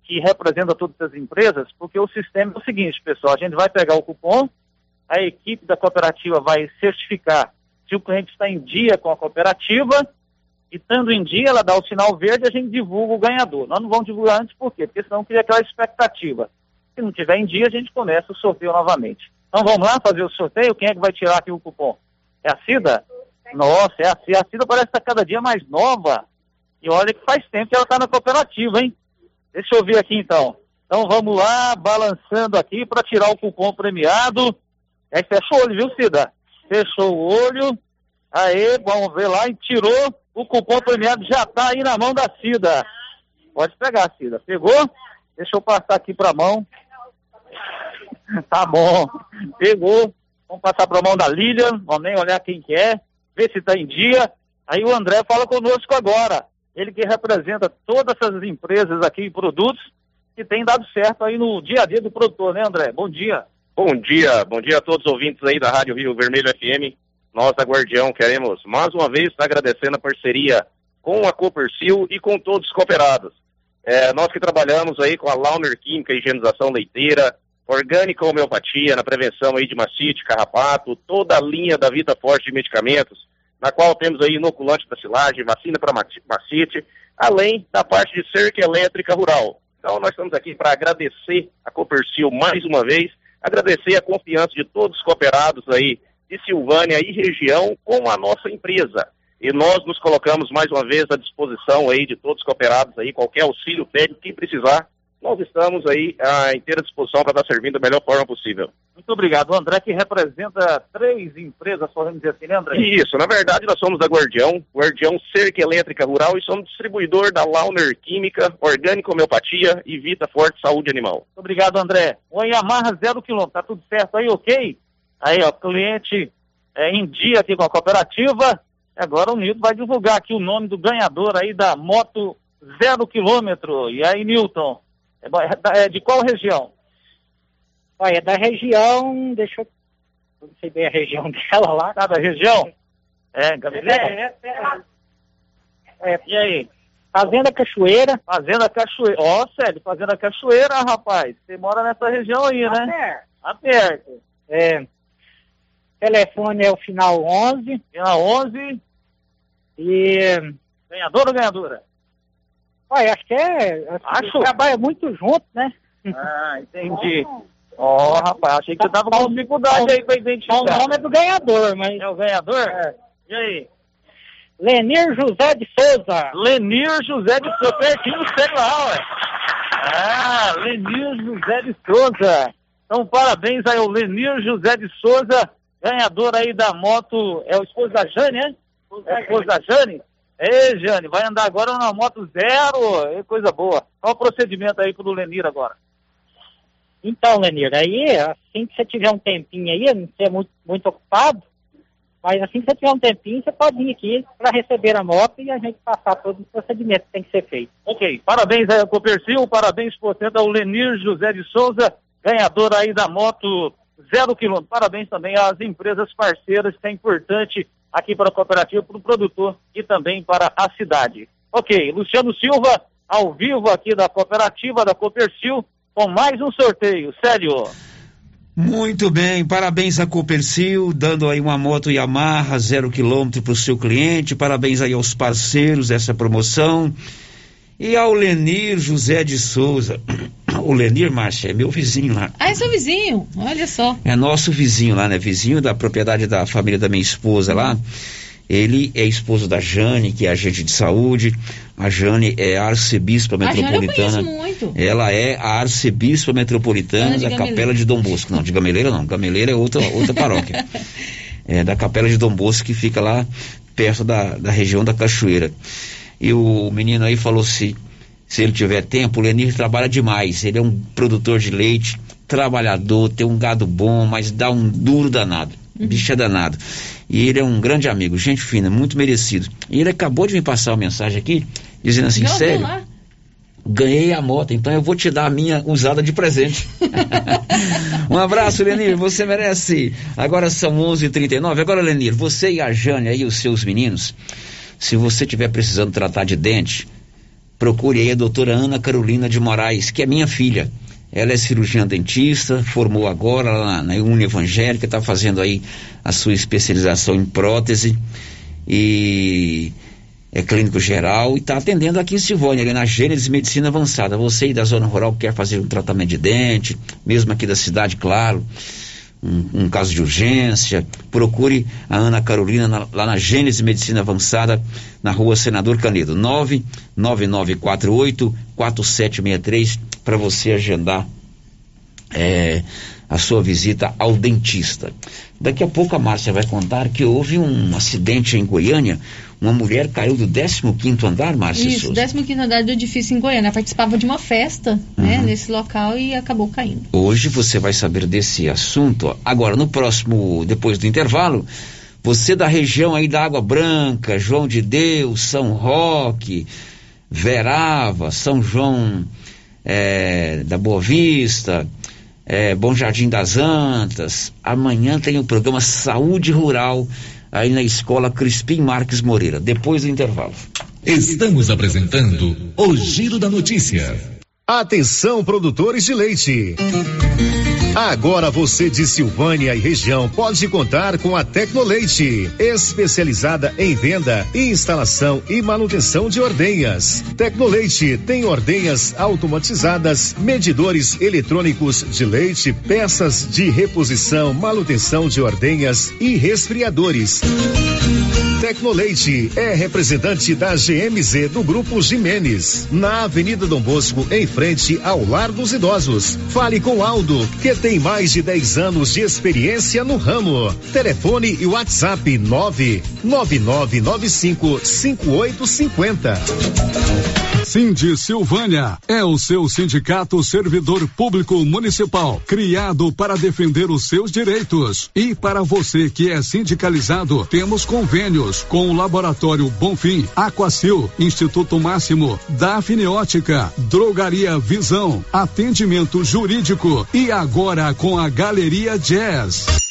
que representa todas as empresas, porque o sistema é o seguinte, pessoal, a gente vai pegar o cupom, a equipe da cooperativa vai certificar se o cliente está em dia com a cooperativa, e estando em dia, ela dá o sinal verde, a gente divulga o ganhador. Nós não vamos divulgar antes, por quê? Porque senão cria aquela expectativa. Se não tiver em dia, a gente começa o sorteio novamente. Então vamos lá fazer o sorteio? Quem é que vai tirar aqui o cupom? É a Cida? Nossa, é a Cida. A Cida parece estar cada dia mais nova. E olha que faz tempo que ela está na cooperativa, hein? Deixa eu ver aqui então. Então vamos lá, balançando aqui para tirar o cupom premiado. Aí fechou o olho, viu, Cida? Fechou o olho. Aí, vamos ver lá, e tirou o cupom premiado, já está aí na mão da Cida. Pode pegar, Cida. Pegou? Deixa eu passar aqui para a mão. tá bom. Pegou. Vamos passar para a mão da Lilian. Vamos nem olhar quem que é. Ver se está em dia. Aí o André fala conosco agora. Ele que representa todas essas empresas aqui e produtos que tem dado certo aí no dia a dia do produtor, né, André? Bom dia. Bom dia, bom dia a todos os ouvintes aí da Rádio Rio Vermelho FM. Nós da Guardião queremos mais uma vez estar agradecendo a parceria com a Copercil e com todos os cooperados. É, nós que trabalhamos aí com a Launer Química, higienização leiteira, orgânica homeopatia, na prevenção aí de mastite, carrapato, toda a linha da Vita Forte de medicamentos, na qual temos aí inoculante da silagem, vacina para mastite, além da parte de cerca elétrica rural. Então nós estamos aqui para agradecer a Copercil mais uma vez agradecer a confiança de todos os cooperados aí de Silvânia e região com a nossa empresa. E nós nos colocamos mais uma vez à disposição aí de todos os cooperados aí, qualquer auxílio técnico que precisar, nós estamos aí à inteira disposição para estar servindo da melhor forma possível. Muito obrigado. André que representa três empresas, podemos dizer assim, né, André? Isso, na verdade nós somos da Guardião, Guardião Cerca Elétrica Rural e somos distribuidor da Launer Química, Orgânico Homeopatia e Vita Forte Saúde Animal. Muito obrigado, André. O Yamaha zero quilômetro, tá tudo certo aí, ok? Aí, ó, cliente é, em dia aqui com a cooperativa. Agora o Nilton vai divulgar aqui o nome do ganhador aí da moto zero quilômetro. E aí, Nilton, é, é de qual região? Olha, é da região, deixa eu. Não sei bem a região dela lá. Tá da região? É, Gameleira? É, é, é, é. E aí? Fazenda Cachoeira. Fazenda Cachoeira. Ó, oh, Célio, Fazenda Cachoeira, rapaz. Você mora nessa região aí, tá né? Perto. Tá perto. É. Telefone é o final 11. Final 11. E. Ganhador ou ganhadora? Olha, acho que é. Acho. Trabalha muito junto, né? Ah, entendi. Ó, oh, rapaz, achei que você tava com dificuldade aí pra identificar. O nome é do ganhador, mas. É o ganhador? É. E aí? Lenir José de Souza. Lenir José de Souza, pertinho sei lá, ué. Ah, Lenir José de Souza. Então, parabéns aí ao Lenir José de Souza, ganhador aí da moto. É o esposo da Jane, né? É o esposo da Jane? Ei, Jane, vai andar agora na moto zero. É coisa boa. Qual o procedimento aí pro Lenir agora? Então, Lenir, aí, assim que você tiver um tempinho aí, não ser muito, muito ocupado, mas assim que você tiver um tempinho, você pode vir aqui para receber a moto e a gente passar todos os procedimentos que tem que ser feito. Ok, parabéns aí ao Copercil, parabéns, portanto, ao Lenir José de Souza, ganhador aí da moto zero quilômetro. Parabéns também às empresas parceiras, que é importante aqui para a cooperativa, para o produtor e também para a cidade. Ok, Luciano Silva, ao vivo aqui da cooperativa da Copercil, com mais um sorteio. Sério. Muito bem, parabéns a Copercil, dando aí uma moto Yamaha zero quilômetro para o seu cliente. Parabéns aí aos parceiros dessa promoção. E ao Lenir José de Souza. O Lenir, Márcia, é meu vizinho lá. Ah, é seu vizinho, olha só. É nosso vizinho lá, né? Vizinho da propriedade da família da minha esposa lá. Ele é esposo da Jane, que é agente de saúde. A Jane é arcebispa metropolitana. A Jane eu muito. Ela é a arcebispa metropolitana da Capela de Dom Bosco. Não, de Gameleira não. Gameleira é outra, outra paróquia. é da Capela de Dom Bosco, que fica lá perto da, da região da Cachoeira. E o menino aí falou se, se ele tiver tempo, o Lenir trabalha demais. Ele é um produtor de leite, trabalhador, tem um gado bom, mas dá um duro danado. Uhum. Bicho é danado. E ele é um grande amigo, gente fina, muito merecido. E ele acabou de me passar uma mensagem aqui, dizendo assim, Não, sério, ganhei a moto, então eu vou te dar a minha usada de presente. um abraço, Lenir, você merece. Agora são 11:39. h 39 Agora, Lenir, você e a Jane aí, os seus meninos, se você estiver precisando tratar de dente, procure aí a doutora Ana Carolina de Moraes, que é minha filha. Ela é cirurgiã dentista, formou agora lá na Uni Evangélica, está fazendo aí a sua especialização em prótese e é clínico geral e está atendendo aqui em Silvânia, ali na Gênesis Medicina Avançada. Você aí da zona rural que quer fazer um tratamento de dente, mesmo aqui da cidade, claro, um, um caso de urgência, procure a Ana Carolina na, lá na Gênesis Medicina Avançada, na rua Senador Canedo, 99948 4763 para você agendar é, a sua visita ao dentista. Daqui a pouco a Márcia vai contar que houve um acidente em Goiânia. Uma mulher caiu do 15 andar, Márcia Isso, Souza. 15 andar do edifício em Goiânia. Ela participava de uma festa, né, Uhum. nesse local e acabou caindo. Hoje você vai saber desse assunto. Agora, no próximo, depois do intervalo, você da região aí da Água Branca, João de Deus, São Roque, Verava, São João eh, da Boa Vista, eh, Bom Jardim das Antas. Amanhã tem o programa Saúde Rural aí na escola Crispim Marques Moreira, depois do intervalo. Estamos apresentando o Giro da Notícia. Atenção, produtores de leite. Agora você de Silvânia e região pode contar com a Tecnoleite, especializada em venda, instalação e manutenção de ordenhas. Tecnoleite tem ordenhas automatizadas, medidores eletrônicos de leite, peças de reposição, manutenção de ordenhas e resfriadores. Tecnoleite é representante da GMZ do Grupo Jimenez, na Avenida Dom Bosco, em frente ao Lar dos Idosos. Fale com Aldo, que tem mais de 10 anos de experiência no ramo. Telefone e WhatsApp 99995 5850. Cindy Silvânia é o seu sindicato servidor público municipal, criado para defender os seus direitos. E para você que é sindicalizado, temos convênios com o Laboratório Bonfim, Aquacil, Instituto Máximo, Dafniótica, Drogaria Visão, Atendimento Jurídico e agora com a Galeria Jazz.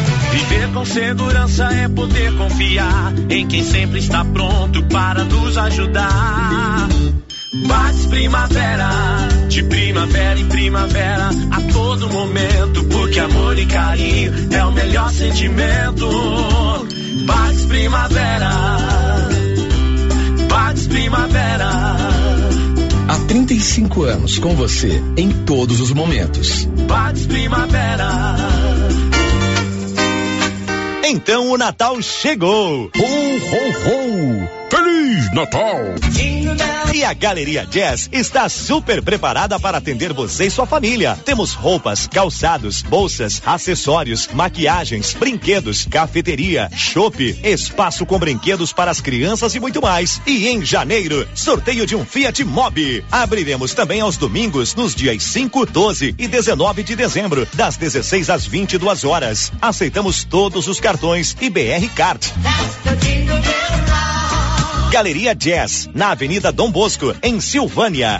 Viver com segurança é poder confiar em quem sempre está pronto para nos ajudar. Paz Primavera, de primavera em primavera, a todo momento, porque amor e carinho é o melhor sentimento. Paz Primavera, Paz Primavera. Há 35 anos com você em todos os momentos. Paz Primavera. Então o Natal chegou! Ho, ho, ho! Feliz Natal! E a Galeria Jazz está super preparada para atender você e sua família. Temos roupas, calçados, bolsas, acessórios, maquiagens, brinquedos, cafeteria, chopp, espaço com brinquedos para as crianças e muito mais. E em janeiro, sorteio de um Fiat Mobi. Abriremos também aos domingos, nos dias 5, 12 e 19 de dezembro, das 16 às 22 horas. Aceitamos todos os cartões e BR Card. Galeria Jazz, na Avenida Dom Bosco, em Silvânia.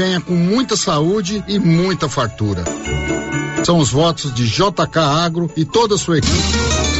venha com muita saúde e muita fartura. São os votos de JK Agro e toda a sua equipe.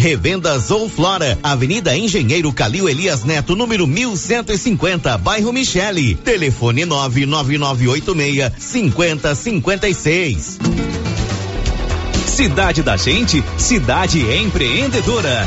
Revendas ou Flora, Avenida Engenheiro Calil Elias Neto, número 1150, bairro Michele. Telefone 99986 5056. Cidade da Gente, cidade empreendedora.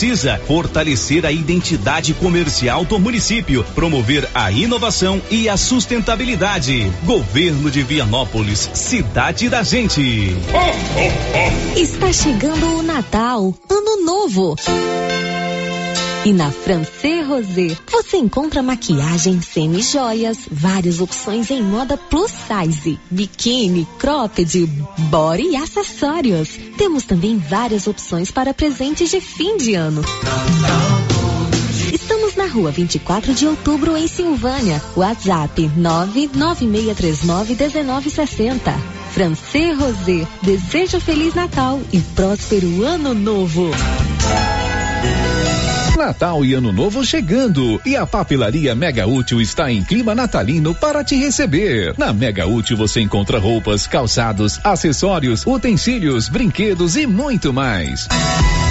precisa fortalecer a identidade comercial do município, promover a inovação e a sustentabilidade. Governo de Vianópolis, cidade da gente. Está chegando o Natal, Ano Novo. E na Francê Rosé você encontra maquiagem semi-joias, várias opções em moda plus size, biquíni, cropped, body e acessórios. Temos também várias opções para presentes de fim de ano. Estamos na rua 24 de outubro, em Silvânia. WhatsApp 996391960. Francê Rosé, desejo Feliz Natal e próspero Ano Novo. Natal e Ano Novo chegando e a papelaria Mega Útil está em clima natalino para te receber. Na Mega Útil você encontra roupas, calçados, acessórios, utensílios, brinquedos e muito mais.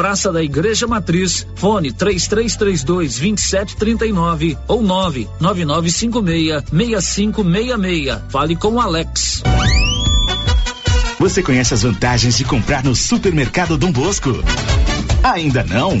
Praça da Igreja Matriz, fone 3332 2739 ou 99956 6566. Fale com o Alex. Você conhece as vantagens de comprar no supermercado Dom Bosco? Ainda não?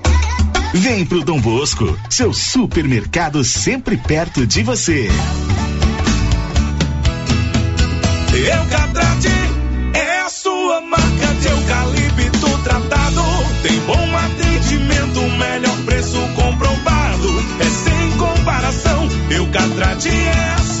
Vem pro Dom Bosco, seu supermercado sempre perto de você. Eucatrate é a sua marca de eucalipto tratado. Tem bom atendimento, melhor preço comprovado. É sem comparação. Eucatrate é a sua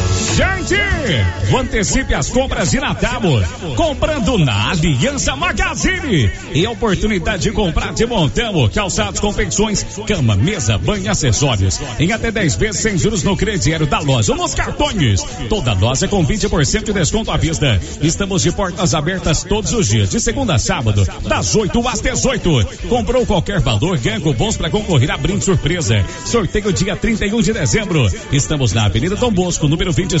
Gente, antecipe as compras de Natal comprando na Aliança Magazine e a oportunidade de comprar de montão, calçados, confecções, cama, mesa, banho, acessórios em até 10 vezes sem juros no crediário da loja ou nos cartões. Toda loja com 20% de desconto à vista. Estamos de portas abertas todos os dias, de segunda a sábado, das 8 às 18. Comprou qualquer valor, ganha cupons para concorrer a brinde surpresa. Sorteio dia 31 de dezembro. Estamos na Avenida Dom Bosco, número 25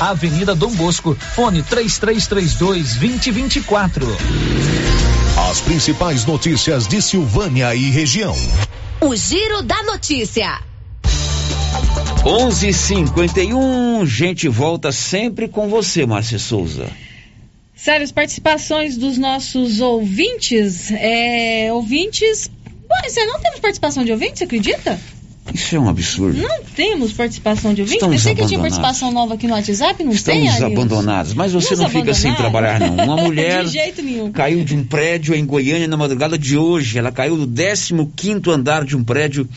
Avenida Dom Bosco, fone 3332 2024. As principais notícias de Silvânia e região. O Giro da Notícia. 11:51, gente volta sempre com você, Márcia Souza. Sério, as participações dos nossos ouvintes, é, ouvintes, Ué, você não temos participação de ouvintes, você acredita? Isso é um absurdo. Não temos participação de. Estamos Pensei que tinha participação nova aqui no WhatsApp, não tem, Estamos abandonados, mas você Nos não fica sem trabalhar não. Uma mulher de jeito nenhum. caiu de um prédio em Goiânia na madrugada de hoje. Ela caiu do 15º andar de um prédio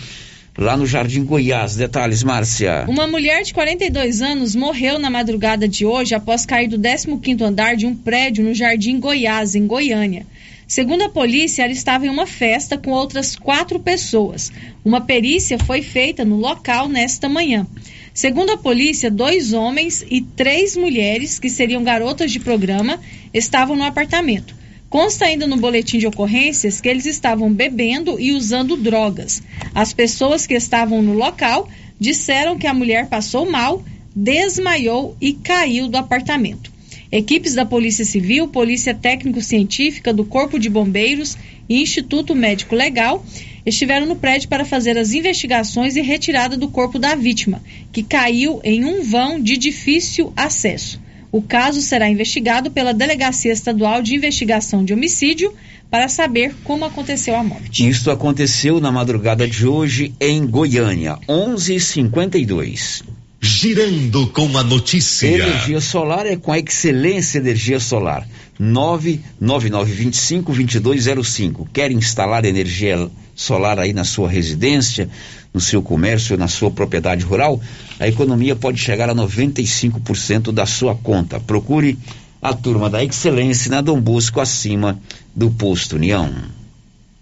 lá no Jardim Goiás. Detalhes, Márcia. Uma mulher de 42 anos morreu na madrugada de hoje após cair do 15º andar de um prédio no Jardim Goiás, em Goiânia. Segundo a polícia, ela estava em uma festa com outras quatro pessoas. Uma perícia foi feita no local nesta manhã. Segundo a polícia, dois homens e três mulheres, que seriam garotas de programa, estavam no apartamento. Consta ainda no boletim de ocorrências que eles estavam bebendo e usando drogas. As pessoas que estavam no local disseram que a mulher passou mal, desmaiou e caiu do apartamento. Equipes da Polícia Civil, Polícia Técnico-Científica, do Corpo de Bombeiros e Instituto Médico Legal estiveram no prédio para fazer as investigações e retirada do corpo da vítima, que caiu em um vão de difícil acesso. O caso será investigado pela Delegacia Estadual de Investigação de Homicídio para saber como aconteceu a morte. Isto aconteceu na madrugada de hoje em Goiânia, 11:52. Girando com a notícia. Energia solar é com a Excelência Energia Solar. 99925-2205. Quer instalar energia solar aí na sua residência, no seu comércio, na sua propriedade rural? A economia pode chegar a 95% da sua conta. Procure a turma da Excelência na Dom Bosco, acima do Posto União.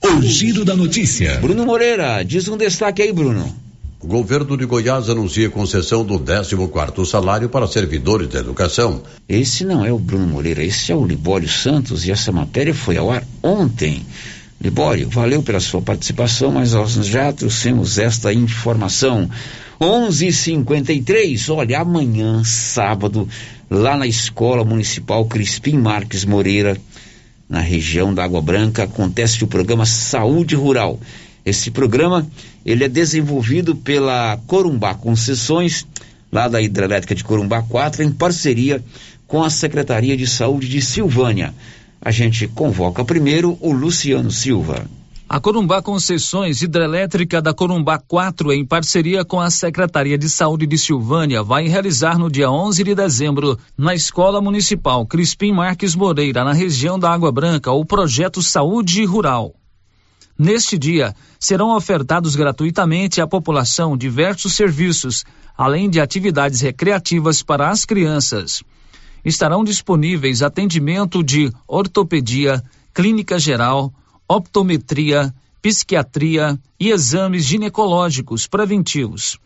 O giro da notícia. Bruno Moreira, diz um destaque aí, Bruno. O governo de Goiás anuncia concessão do 14º salário para servidores da educação. Esse não é o Bruno Moreira, esse é o Libório Santos e essa matéria foi ao ar ontem. Libório, valeu pela sua participação, mas nós já trouxemos esta informação. 11:53. Olha, amanhã, sábado, lá na Escola Municipal Crispim Marques Moreira, na região da Água Branca, acontece o programa Saúde Rural. Esse programa ele é desenvolvido pela Corumbá Concessões, lá da Hidrelétrica de Corumbá 4, em parceria com a Secretaria de Saúde de Silvânia. A gente convoca primeiro o Luciano Silva. A Corumbá Concessões Hidrelétrica da Corumbá 4, em parceria com a Secretaria de Saúde de Silvânia, vai realizar no dia 11 de dezembro, na Escola Municipal Crispim Marques Moreira, na região da Água Branca, o projeto Saúde Rural. Neste dia, serão ofertados gratuitamente à população diversos serviços, além de atividades recreativas para as crianças. estarão disponíveis atendimento de ortopedia, clínica geral, optometria, psiquiatria e exames ginecológicos preventivos.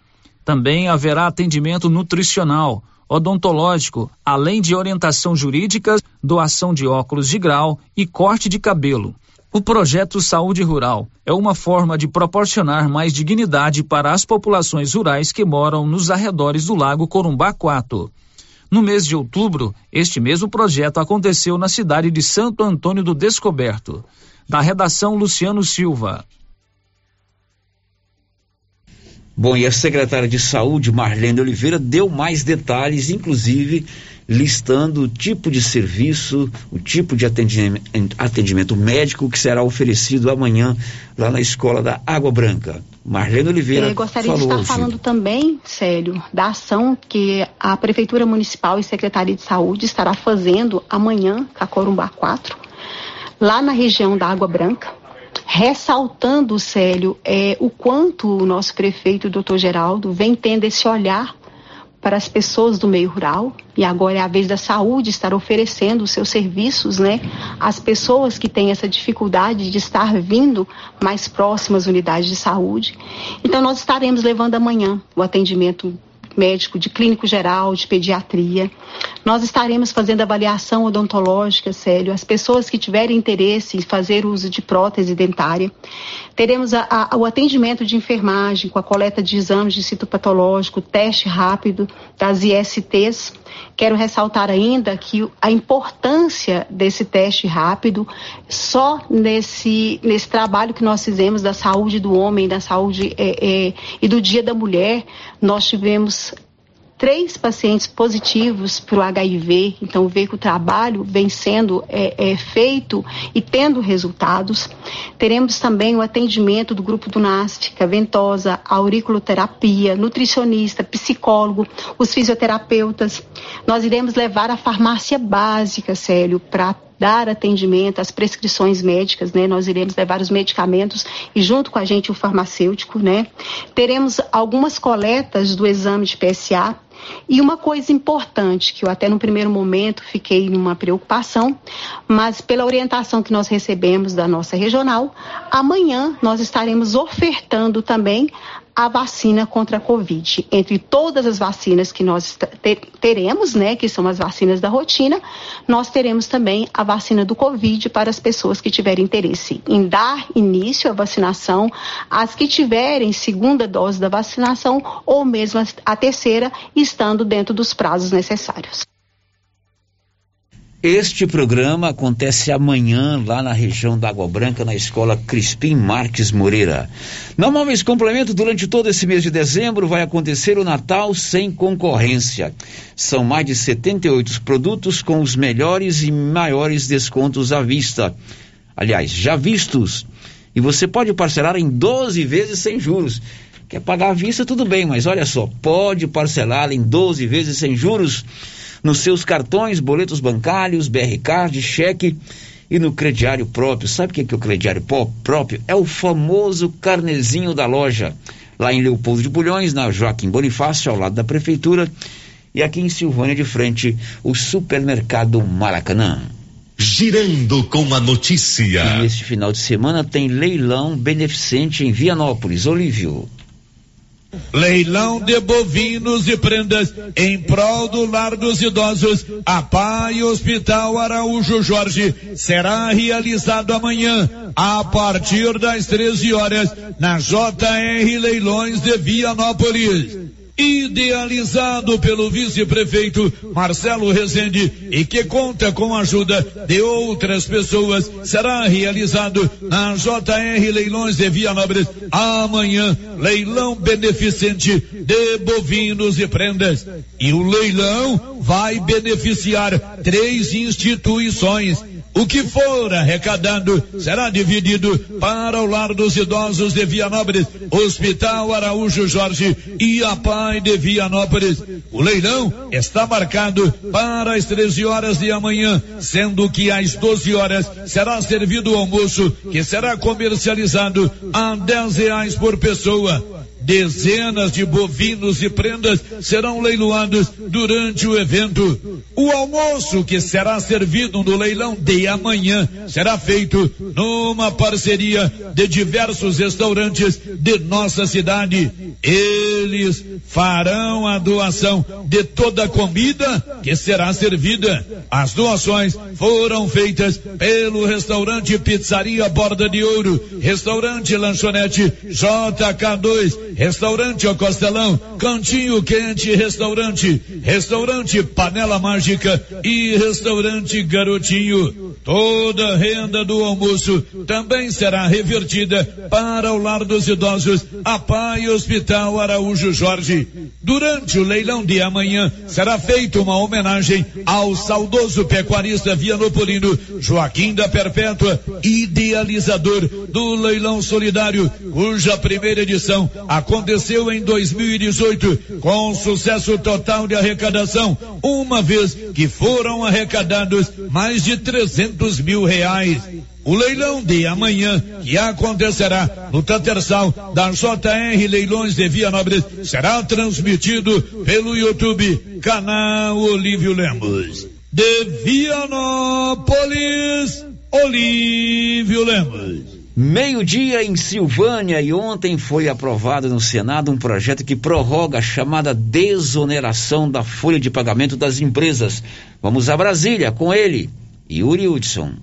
Também haverá atendimento nutricional, odontológico, além de orientação jurídica, doação de óculos de grau e corte de cabelo. O projeto Saúde Rural é uma forma de proporcionar mais dignidade para as populações rurais que moram nos arredores do Lago Corumbá 4. No mês de outubro, este mesmo projeto aconteceu na cidade de Santo Antônio do Descoberto. Da redação Luciano Silva. Bom, e a secretária de Saúde, Marlene Oliveira, deu mais detalhes, inclusive listando o tipo de serviço, o tipo de atendimento, atendimento médico que será oferecido amanhã lá na escola da Água Branca. Marlene Oliveira. Eu gostaria falou de estar falando também, Célio, da ação que a Prefeitura Municipal e Secretaria de Saúde estará fazendo amanhã, com a Corumbá 4, lá na região da Água Branca ressaltando, Célio, é, o quanto o nosso prefeito, o doutor Geraldo, vem tendo esse olhar para as pessoas do meio rural e agora é a vez da saúde estar oferecendo os seus serviços, né, às pessoas que têm essa dificuldade de estar vindo mais próximas às unidades de saúde. Então nós estaremos levando amanhã o atendimento médico de clínico geral, de pediatria. Nós estaremos fazendo avaliação odontológica, Célio, as pessoas que tiverem interesse em fazer uso de prótese dentária. Teremos a, a, o atendimento de enfermagem com a coleta de exames de citopatológico, teste rápido das ISTs. Quero ressaltar ainda que a importância desse teste rápido, só nesse, nesse trabalho que nós fizemos da saúde do homem, da saúde é, é, e do Dia da Mulher, nós tivemos três pacientes positivos para o HIV, então vê que o trabalho vem sendo é, é, feito e tendo resultados. Teremos também o atendimento do grupo do NASF, ventosa, auriculoterapia, nutricionista, psicólogo, os fisioterapeutas. Nós iremos levar a farmácia básica, Célio, para dar atendimento às prescrições médicas, né? Nós iremos levar os medicamentos e junto com a gente o farmacêutico, né? Teremos algumas coletas do exame de PSA e uma coisa importante, que eu até no primeiro momento fiquei numa preocupação, mas pela orientação que nós recebemos da nossa regional, amanhã nós estaremos ofertando também a vacina contra a Covid. Entre todas as vacinas que nós teremos, né, que são as vacinas da rotina, nós teremos também a vacina do Covid para as pessoas que tiverem interesse em dar início à vacinação, as que tiverem segunda dose da vacinação ou mesmo a terceira, estando dentro dos prazos necessários. Este programa acontece amanhã lá na região da Água Branca, na escola Crispim Marques Moreira. No Móveis Complemento, durante todo esse mês de dezembro, vai acontecer o Natal sem concorrência. São mais de 78 produtos com os melhores e maiores descontos à vista. Aliás, já vistos. E você pode parcelar em 12 vezes sem juros. Quer pagar à vista, tudo bem, mas olha só, pode parcelar em 12 vezes sem juros nos seus cartões, boletos bancários, BR de cheque e no crediário próprio. Sabe o que é, o crediário próprio? É o famoso carnezinho da loja. Lá em Leopoldo de Bulhões, na Joaquim Bonifácio, ao lado da prefeitura. E aqui em Silvânia de frente, o supermercado Maracanã. Girando com a notícia. E neste final de semana tem leilão beneficente em Vianópolis. Olívio. Leilão de bovinos e prendas em prol do lar dos idosos. A PAI Hospital Araújo Jorge será realizado amanhã a partir das 13 horas na JR Leilões de Vianópolis idealizado pelo vice-prefeito Marcelo Rezende e que conta com a ajuda de outras pessoas, será realizado na JR Leilões de Vianópolis amanhã, leilão beneficente de bovinos e prendas. E o leilão vai beneficiar três instituições o que for arrecadado será dividido para o Lar dos Idosos de Vianópolis, Hospital Araújo Jorge e a Pai de Vianópolis. O leilão está marcado para as 13 horas de amanhã, sendo que às 12 horas será servido o almoço, que será comercializado a 10 reais por pessoa. Dezenas de bovinos e prendas serão leiloados durante o evento. O almoço que será servido no leilão de amanhã será feito numa parceria de diversos restaurantes de nossa cidade. Eles farão a doação de toda a comida que será servida. As doações foram feitas pelo restaurante Pizzaria Borda de Ouro, restaurante Lanchonete JK2, restaurante O Costelão, Cantinho Quente Restaurante, restaurante Panela Mágica e restaurante Garotinho. Toda a renda do almoço também será revertida para o Lar dos Idosos, a Pai Hospital Araújo Jorge. Durante o leilão de amanhã será feita uma homenagem ao saudoso pecuarista vianopolino Joaquim da Perpétua, idealizador do leilão solidário, cuja primeira edição em 2018 com sucesso total de arrecadação, uma vez que foram arrecadados mais de 300 mil reais. O leilão de amanhã, que acontecerá no Tatersal da JR Leilões de Vianópolis, será transmitido pelo YouTube, canal Olívio Lemos. De Vianópolis, Olívio Lemos. Meio-dia em Silvânia e ontem foi aprovado no Senado um projeto que prorroga a chamada desoneração da folha de pagamento das empresas. Vamos a Brasília com ele, Yuri Hudson.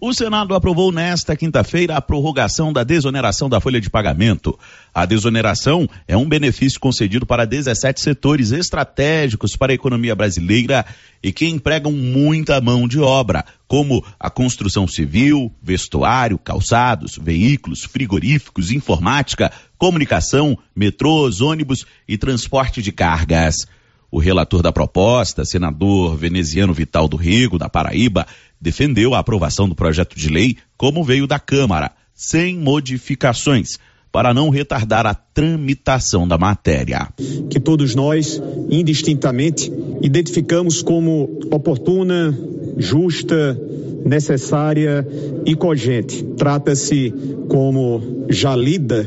O Senado aprovou nesta quinta-feira a prorrogação da desoneração da folha de pagamento. A desoneração é um benefício concedido para 17 setores estratégicos para a economia brasileira e que empregam muita mão de obra, como a construção civil, vestuário, calçados, veículos, frigoríficos, informática, comunicação, metrôs, ônibus e transporte de cargas. O relator da proposta, senador veneziano Vital do Rego, da Paraíba, defendeu a aprovação do projeto de lei como veio da Câmara, sem modificações, para não retardar a tramitação da matéria. Que todos nós, indistintamente, identificamos como oportuna, justa, necessária e cogente. Trata-se, como já lida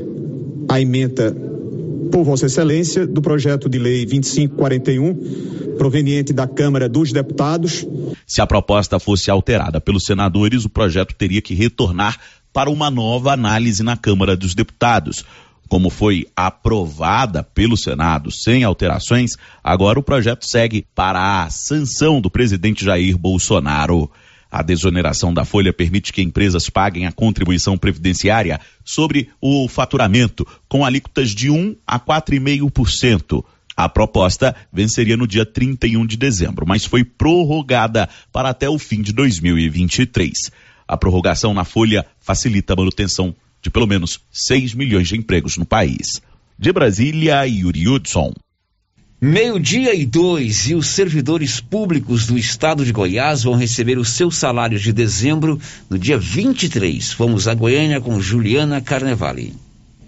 a emenda por Vossa Excelência, do projeto de lei 2541, proveniente da Câmara dos Deputados. Se a proposta fosse alterada pelos senadores, o projeto teria que retornar para uma nova análise na Câmara dos Deputados. Como foi aprovada pelo Senado sem alterações, agora o projeto segue para a sanção do presidente Jair Bolsonaro. A desoneração da folha permite que empresas paguem a contribuição previdenciária sobre o faturamento com alíquotas de 1 a 4,5%. A proposta venceria no dia 31 de dezembro, mas foi prorrogada para até o fim de 2023. A prorrogação na folha facilita a manutenção de pelo menos 6 milhões de empregos no país. De Brasília, Yuri Hudson. Meio-dia e dois, e os servidores públicos do estado de Goiás vão receber os seus salários de dezembro no dia 23. Vamos a Goiânia com Juliana Carnevale.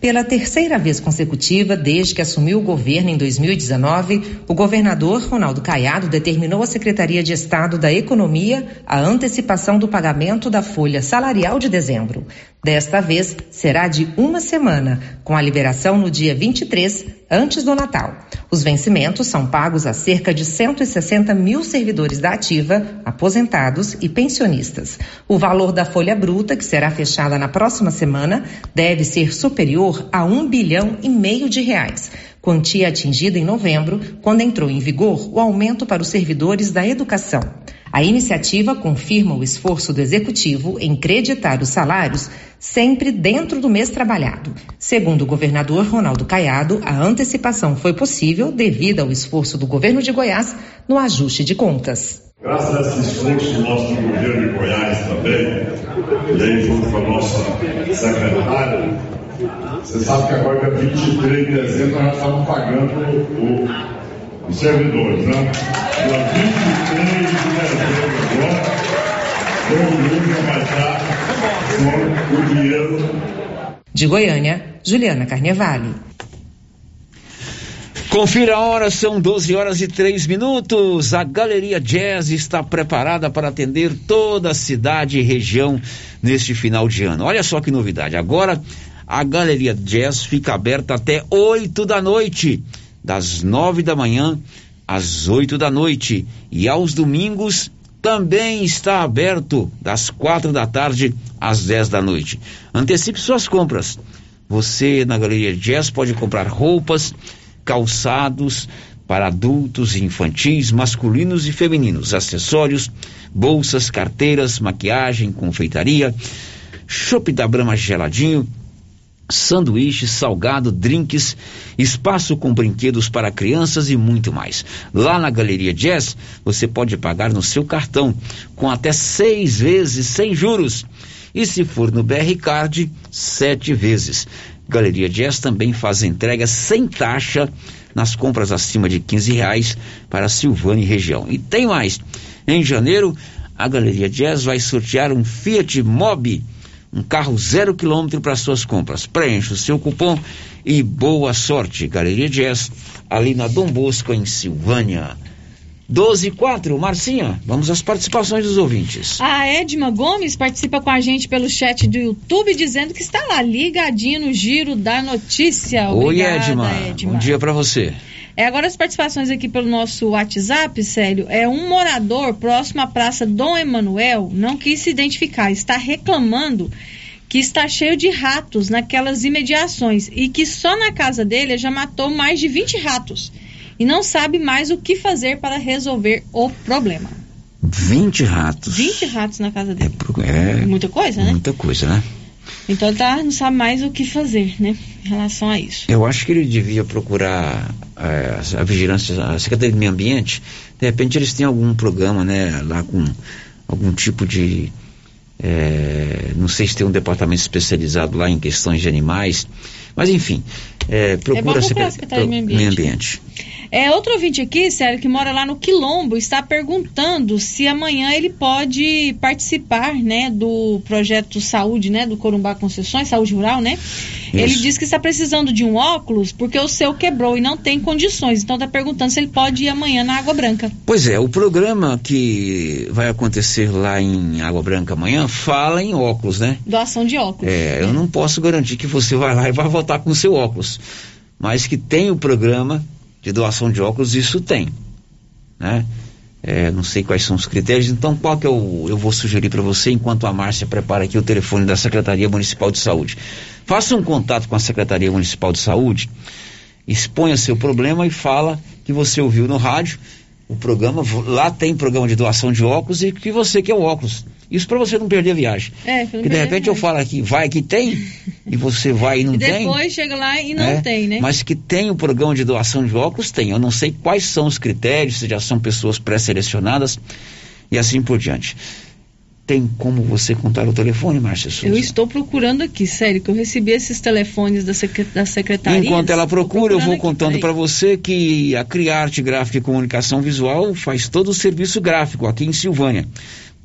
Pela terceira vez consecutiva, desde que assumiu o governo em 2019, o governador Ronaldo Caiado determinou à Secretaria de Estado da Economia a antecipação do pagamento da folha salarial de dezembro. Desta vez, será de uma semana, com a liberação no dia 23, antes do Natal. Os vencimentos são pagos a cerca de 160 mil servidores da ativa, aposentados e pensionistas. O valor da folha bruta, que será fechada na próxima semana, deve ser superior a um bilhão e meio de reais quantia atingida em novembro, quando entrou em vigor o aumento para os servidores da educação. A iniciativa confirma o esforço do executivo em creditar os salários sempre dentro do mês trabalhado. Segundo o governador Ronaldo Caiado, a antecipação foi possível devido ao esforço do governo de Goiás no ajuste de contas. Graças a esse esforço do nosso governo de Goiás também, e aí junto com a nossa secretária, você sabe que agora, dia 23 de dezembro, nós já estamos pagando o, os servidores, né? Dia 23 de dezembro agora, todo mundo vai estar com o dinheiro. De Goiânia, Juliana Carnevale. Confira a hora, são 12 horas e 3 minutos. A Galeria Jazz está preparada para atender toda a cidade e região neste final de ano. Olha só que novidade. Agora a Galeria Jazz fica aberta até 8 da noite, das 9 da manhã às 8 da noite. E aos domingos também está aberto das 4 da tarde às 10 da noite. Antecipe suas compras. Você na Galeria Jazz pode comprar roupas, calçados para adultos e infantis, masculinos e femininos, acessórios, bolsas, carteiras, maquiagem, confeitaria, chopp da Brama geladinho, sanduíches, salgado, drinks, espaço com brinquedos para crianças e muito mais. Lá na Galeria Jazz, você pode pagar no seu cartão com até seis vezes sem juros. E se for no BR Card, sete vezes. Galeria Jazz também faz entrega sem taxa nas compras acima de 15 reais para Silvânia e região. E tem mais. Em janeiro, a Galeria Jazz vai sortear um Fiat Mobi um carro zero quilômetro para suas compras. Preencha o seu cupom e boa sorte. Galeria Jazz, ali na Dom Bosco, em Silvânia. 12 e 4, Marcinha, vamos às participações dos ouvintes. A Edma Gomes participa com a gente pelo chat do YouTube dizendo que está lá ligadinho no giro da notícia. Obrigada, Oi, Edma. Edma. Bom dia para você. É, agora as participações aqui pelo nosso WhatsApp, sério, é um morador próximo à Praça Dom Emanuel não quis se identificar, está reclamando que está cheio de ratos naquelas imediações e que só na casa dele já matou mais de 20 ratos e não sabe mais o que fazer para resolver o problema. 20 ratos. 20 ratos na casa dele. É, é muita coisa, né? Muita coisa, né? Então ele tá, não sabe mais o que fazer, né? Em relação a isso. Eu acho que ele devia procurar é, a vigilância, a Secretaria do Meio Ambiente. De repente eles têm algum programa, né? Lá com algum tipo de. É, não sei se tem um departamento especializado lá em questões de animais. Mas enfim, é, procura é a Secretaria do Meio Ambiente. Meio Ambiente. É, outro ouvinte aqui, sério, que mora lá no Quilombo, está perguntando se amanhã ele pode participar, né, do projeto Saúde, né, do Corumbá Concessões, Saúde Rural, né? Isso. Ele diz que está precisando de um óculos porque o seu quebrou e não tem condições. Então está perguntando se ele pode ir amanhã na Água Branca. Pois é, o programa que vai acontecer lá em Água Branca amanhã fala em óculos, né? Doação de óculos. É, eu não posso garantir que você vai lá e vai voltar com o seu óculos. Mas que tem o programa de doação de óculos, isso tem. Né? É, não sei quais são os critérios, então qual que eu, eu vou sugerir para você enquanto a Márcia prepara aqui o telefone da Secretaria Municipal de Saúde. Faça um contato com a Secretaria Municipal de Saúde, exponha seu problema e fala que você ouviu no rádio o programa, lá tem programa de doação de óculos e que você quer o óculos. Isso para você não perder a viagem. É, que de repente eu falo aqui, vai que tem, e você vai e não e depois tem. Depois chega lá e não é, tem, né? Mas que tem o programa de doação de óculos, tem. Eu não sei quais são os critérios, se já são pessoas pré-selecionadas e assim por diante. Tem como você contar o telefone, Márcia Souza? Eu estou procurando aqui, sério, que eu recebi esses telefones da, secret da secretaria. Enquanto ela procura, eu vou contando para você que a Criarte Gráfica e Comunicação Visual faz todo o serviço gráfico aqui em Silvânia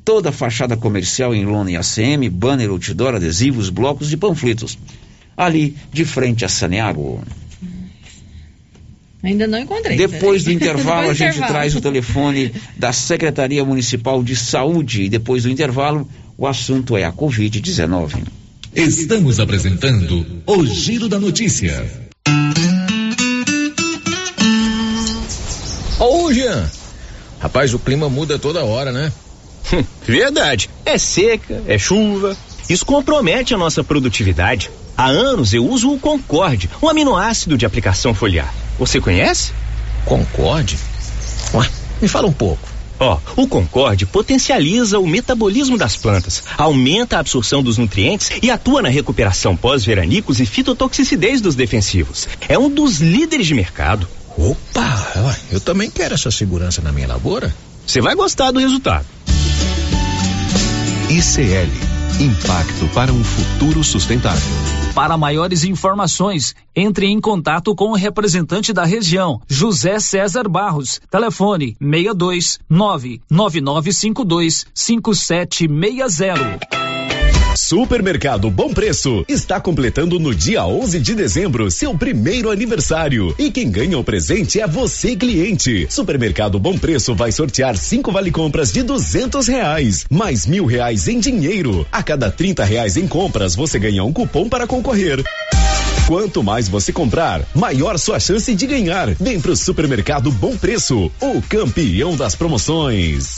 toda a fachada comercial em lona e ACM, banner, outdoor, adesivos, blocos e panfletos. Ali, de frente a Saneago. Ainda não encontrei. Depois do intervalo, depois a gente intervalo. traz o telefone da Secretaria Municipal de Saúde. E depois do intervalo, o assunto é a Covid-19. Estamos apresentando o Giro da Notícia. Ô, Jean. Rapaz, o clima muda toda hora, né? Verdade. É seca, é chuva. Isso compromete a nossa produtividade. Há anos eu uso o Concorde, um aminoácido de aplicação foliar. Você conhece? Concorde? Ué, me fala um pouco. Ó, oh, o Concorde potencializa o metabolismo das plantas, aumenta a absorção dos nutrientes e atua na recuperação pós-veranicos e fitotoxicidez dos defensivos. É um dos líderes de mercado. Opa, eu também quero essa segurança na minha lavoura. Você vai gostar do resultado. ICL Impacto para um futuro sustentável. Para maiores informações, entre em contato com o representante da região, José César Barros. Telefone 62 99952 5760. Supermercado Bom Preço está completando no dia 11 de dezembro seu primeiro aniversário. E quem ganha o presente é você, cliente. Supermercado Bom Preço vai sortear cinco vale compras de duzentos reais, mais mil reais em dinheiro. A cada trinta reais em compras, você ganha um cupom para concorrer. Quanto mais você comprar, maior sua chance de ganhar. Vem pro Supermercado Bom Preço, o campeão das promoções.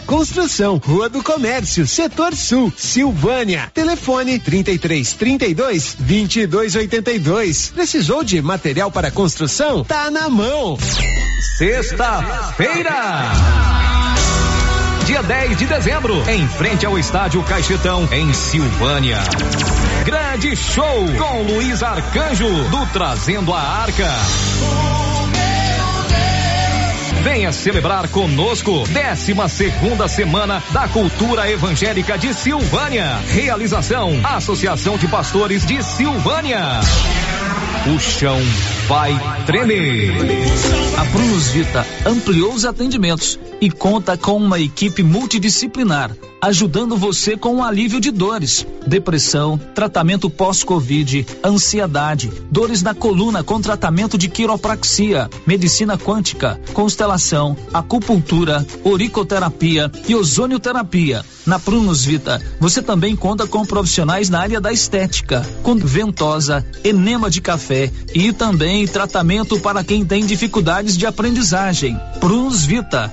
construção, Rua do Comércio, Setor Sul, Silvânia. Telefone 33 32 22 82. Precisou de material para construção? Tá na mão. Sexta-feira. Dia 10 de dezembro, em frente ao estádio Caixetão, em Silvânia. Grande show com Luiz Arcanjo, do Trazendo a Arca. Venha celebrar conosco 12 segunda semana da Cultura Evangélica de Silvânia. Realização Associação de Pastores de Silvânia. O chão vai tremer. A Prunus Vita ampliou os atendimentos e conta com uma equipe multidisciplinar, ajudando você com o alívio de dores, depressão, tratamento pós-Covid, ansiedade, dores na coluna com tratamento de quiropraxia, medicina quântica, constelação, acupuntura, oricoterapia e ozonioterapia. Na Prunus Vita, você também conta com profissionais na área da estética, com ventosa, enema de café e também tratamento para quem tem dificuldades de aprendizagem. Prunus Vita,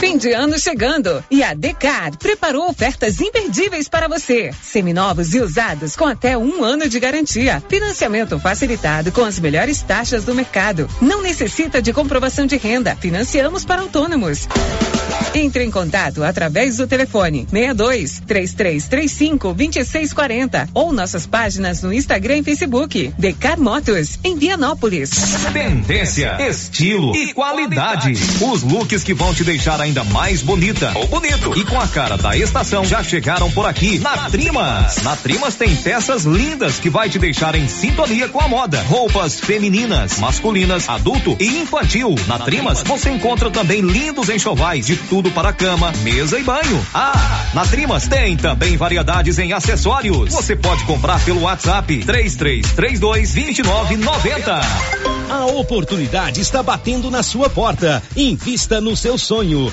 Fim de ano chegando e a Decar preparou ofertas imperdíveis para você. Seminovos e usados com até um ano de garantia. Financiamento facilitado com as melhores taxas do mercado. Não necessita de comprovação de renda. Financiamos para autônomos. Entre em contato através do telefone 62 3335 2640 ou nossas páginas no Instagram e Facebook. Decar Motos, em Vianópolis. Tendência, estilo e qualidade. Os looks que vão te deixar ainda mais bonita ou bonito e com a cara da estação já chegaram por aqui na Trimas. Na Trimas tem peças lindas que vai te deixar em sintonia com a moda. Roupas femininas, masculinas, adulto e infantil. Na Trimas você encontra também lindos enxovais de tudo para cama, mesa e banho. Ah, na Trimas tem também variedades em acessórios. Você pode comprar pelo WhatsApp 3332 2990. A oportunidade está batendo na sua porta. Invista no seu sonho.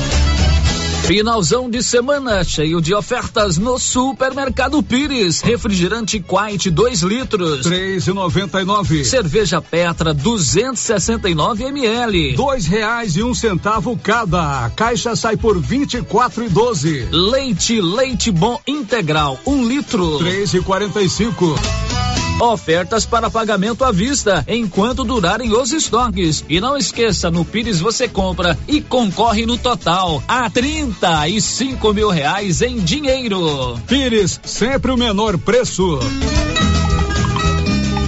Finalzão de semana cheio de ofertas no Supermercado Pires. Refrigerante Quite 2 litros, 3,99. Cerveja Petra 269 ml, dois reais e um centavo cada. A caixa sai por 24 e 12. Leite Leite Bom Integral 1 um litro, 3,45. Ofertas para pagamento à vista enquanto durarem os estoques. E não esqueça, no Pires você compra e concorre no total a 35 mil reais em dinheiro. Pires, sempre o menor preço.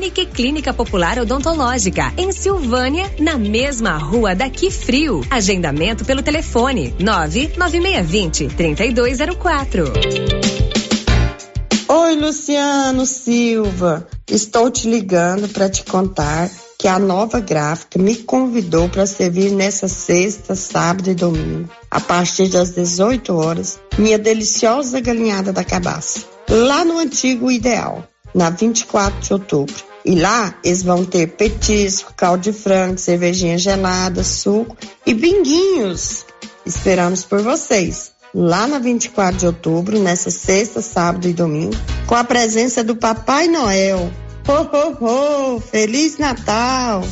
Unique Clínica Popular Odontológica, em Silvânia, na mesma rua daqui frio. Agendamento pelo telefone 99620 3204. Oi, Luciano Silva. Estou te ligando para te contar que a nova gráfica me convidou para servir nessa sexta, sábado e domingo, a partir das 18 horas, minha deliciosa galinhada da cabaça, lá no antigo Ideal, na 24 de outubro. E lá eles vão ter petisco, caldo de frango, cervejinha gelada, suco e binguinhos. Esperamos por vocês. Lá na 24 de outubro, nessa sexta, sábado e domingo, com a presença do Papai Noel. Ho, ho, ho! Feliz Natal!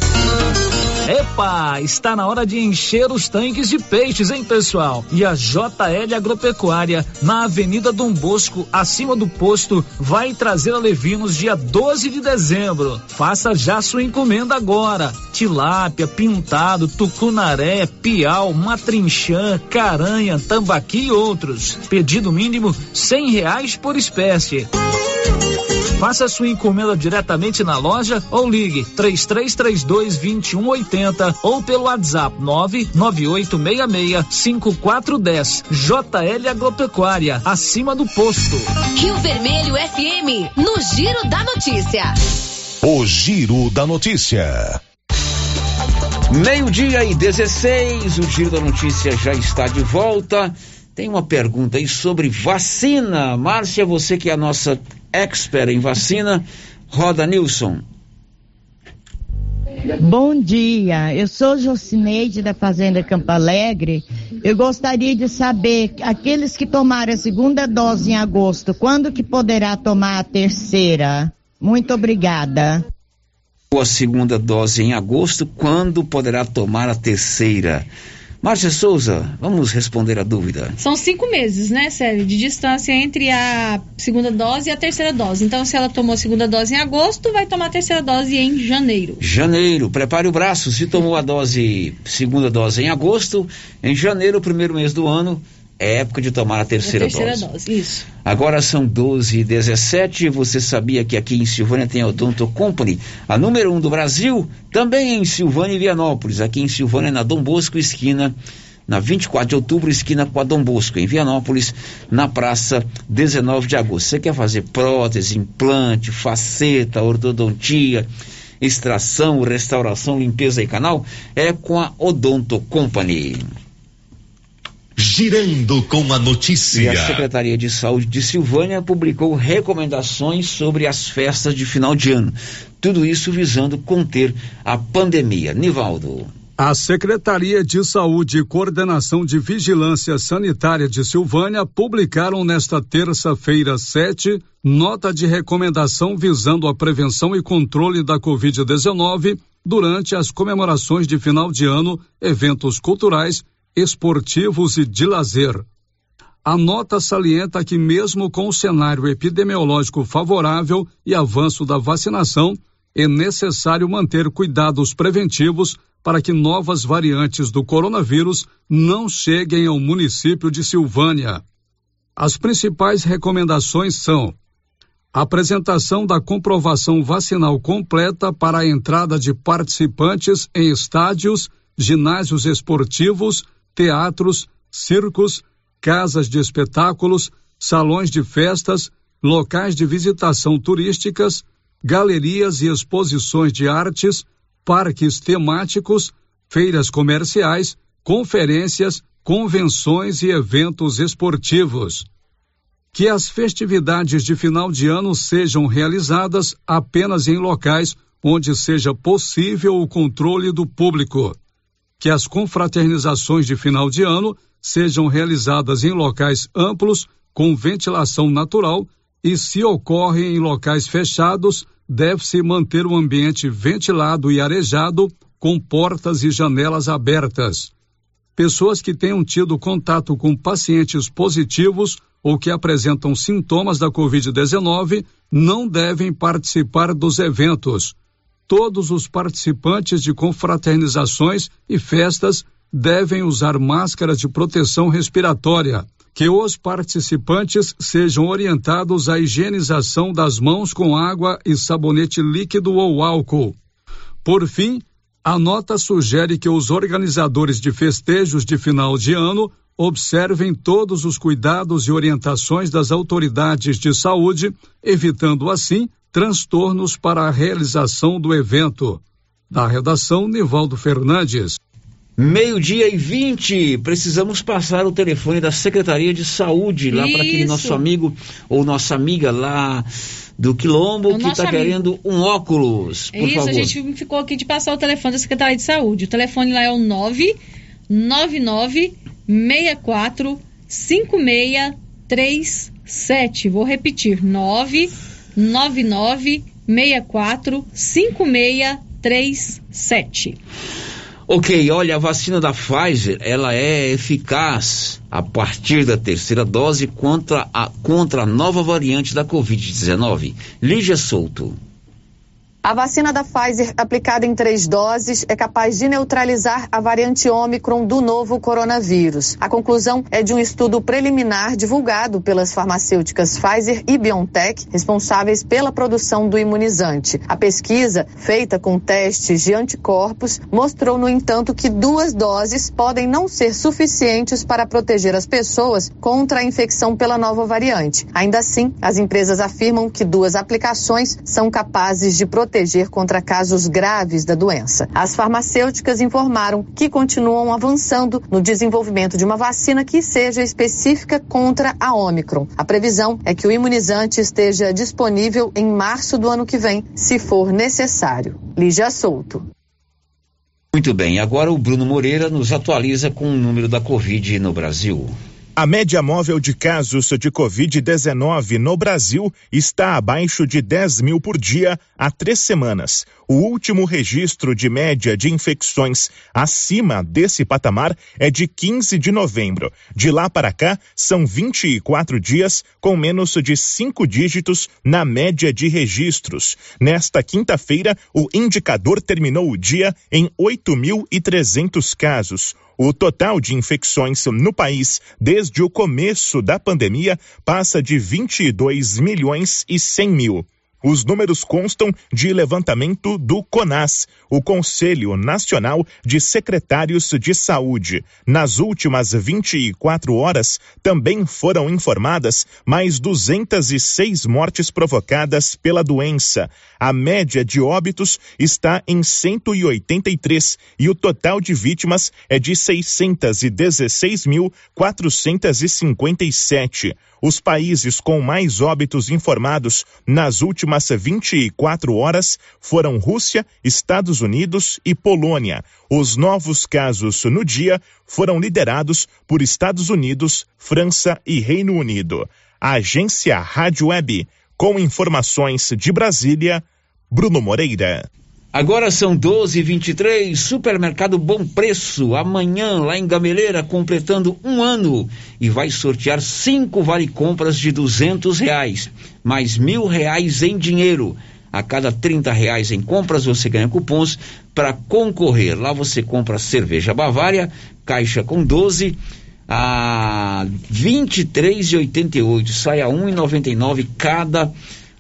Epa, está na hora de encher os tanques de peixes, hein, pessoal? E a JL Agropecuária, na Avenida Dom Bosco, acima do posto, vai trazer alevinos dia 12 de dezembro. Faça já sua encomenda agora. Tilápia, pintado, tucunaré, piau, matrinchã, caranha, tambaqui e outros. Pedido mínimo cem reais por espécie. Faça sua encomenda diretamente na loja ou ligue 3332 2180 ou pelo WhatsApp 99866 5410. JL Agropecuária, acima do posto. Rio Vermelho FM, no Giro da Notícia. O Giro da Notícia. Meio-dia e 16, o Giro da Notícia já está de volta. Tem uma pergunta aí sobre vacina. Márcia, você que é a nossa expert em vacina, roda Nilson. Bom dia, eu sou Jocineide da Fazenda Campo Alegre. Eu gostaria de saber, aqueles que tomaram a segunda dose em agosto, quando que poderá tomar a terceira? Muito obrigada. A segunda dose em agosto, quando poderá tomar a terceira? Márcia Souza, vamos responder a dúvida. São cinco meses, né, Célio, de distância entre a segunda dose e a terceira dose. Então, se ela tomou a segunda dose em agosto, vai tomar a terceira dose em janeiro. Janeiro, prepare o braço. Se tomou a dose, segunda dose em agosto, em janeiro, primeiro mês do ano, é época de tomar a terceira, a terceira dose. dose. Isso. Agora são 12 e 17 Você sabia que aqui em Silvânia tem a Odonto Company, a número um do Brasil? Também em Silvânia e Vianópolis. Aqui em Silvânia, na Dom Bosco, esquina. Na 24 de outubro, esquina com a Dom Bosco. Em Vianópolis, na praça 19 de agosto. Você quer fazer prótese, implante, faceta, ortodontia, extração, restauração, limpeza e canal? É com a Odonto Company. Girando com a notícia. E a Secretaria de Saúde de Silvânia publicou recomendações sobre as festas de final de ano. Tudo isso visando conter a pandemia. Nivaldo. A Secretaria de Saúde e Coordenação de Vigilância Sanitária de Silvânia publicaram nesta terça-feira 7 nota de recomendação visando a prevenção e controle da Covid-19 durante as comemorações de final de ano, eventos culturais esportivos e de lazer. A nota salienta que, mesmo com o cenário epidemiológico favorável e avanço da vacinação, é necessário manter cuidados preventivos para que novas variantes do coronavírus não cheguem ao município de Silvânia. As principais recomendações são: apresentação da comprovação vacinal completa para a entrada de participantes em estádios, ginásios esportivos, teatros, circos, casas de espetáculos, salões de festas, locais de visitação turísticas, galerias e exposições de artes, parques temáticos, feiras comerciais, conferências, convenções e eventos esportivos. Que as festividades de final de ano sejam realizadas apenas em locais onde seja possível o controle do público. Que as confraternizações de final de ano sejam realizadas em locais amplos, com ventilação natural, e se ocorrem em locais fechados, deve-se manter o ambiente ventilado e arejado, com portas e janelas abertas. Pessoas que tenham tido contato com pacientes positivos ou que apresentam sintomas da Covid-19 não devem participar dos eventos. Todos os participantes de confraternizações e festas devem usar máscaras de proteção respiratória. Que os participantes sejam orientados à higienização das mãos com água e sabonete líquido ou álcool. Por fim, a nota sugere que os organizadores de festejos de final de ano observem todos os cuidados e orientações das autoridades de saúde, evitando assim transtornos para a realização do evento. Da redação, Nivaldo Fernandes. Meio-dia e 20, precisamos passar o telefone da Secretaria de Saúde lá para aquele nosso amigo ou nossa amiga lá do Quilombo É que está querendo um óculos. Por Isso, favor. a gente ficou aqui de passar o telefone da Secretaria de Saúde. O telefone lá é o 999 64 5637. Vou repetir: 999 64 5637. Ok, olha, a vacina da Pfizer, ela é eficaz a partir da terceira dose contra a, contra a nova variante da Covid-19. Lígia Souto. A vacina da Pfizer, aplicada em três doses, é capaz de neutralizar a variante Ômicron do novo coronavírus. A conclusão é de um estudo preliminar divulgado pelas farmacêuticas Pfizer e BioNTech, responsáveis pela produção do imunizante. A pesquisa, feita com testes de anticorpos, mostrou, no entanto, que duas doses podem não ser suficientes para proteger as pessoas contra a infecção pela nova variante. Ainda assim, as empresas afirmam que duas aplicações são capazes de proteger contra casos graves da doença. As farmacêuticas informaram que continuam avançando no desenvolvimento de uma vacina que seja específica contra a Omicron. A previsão é que o imunizante esteja disponível em março do ano que vem, se for necessário. Lígia Souto. Muito bem, agora o Bruno Moreira nos atualiza com o número da Covid no Brasil. A média móvel de casos de Covid-19 no Brasil está abaixo de 10 mil por dia há três semanas. O último registro de média de infecções acima desse patamar é de 15 de novembro. De lá para cá, são 24 dias com menos de cinco dígitos na média de registros. Nesta quinta-feira, o indicador terminou o dia em 8.300 casos. O total de infecções no país desde o começo da pandemia passa de 22 milhões e 100 mil. Os números constam de levantamento do CONAS, o Conselho Nacional de Secretários de Saúde. Nas últimas 24 horas, também foram informadas mais 206 mortes provocadas pela doença. A média de óbitos está em 183 e o total de vítimas é de 616.457. Os países com mais óbitos informados nas últimas 24 horas foram Rússia, Estados Unidos e Polônia. Os novos casos no dia foram liderados por Estados Unidos, França e Reino Unido. A agência Rádio Web, com informações de Brasília, Bruno Moreira. Agora são 12 e 23 Supermercado Bom Preço. Amanhã, lá em Gameleira, completando um ano. E vai sortear cinco vale-compras de duzentos reais, mais mil reais em dinheiro. A cada 30 reais em compras, você ganha cupons para concorrer. Lá você compra cerveja Bavária, caixa com 12 a 23,88. Sai a 1,99 cada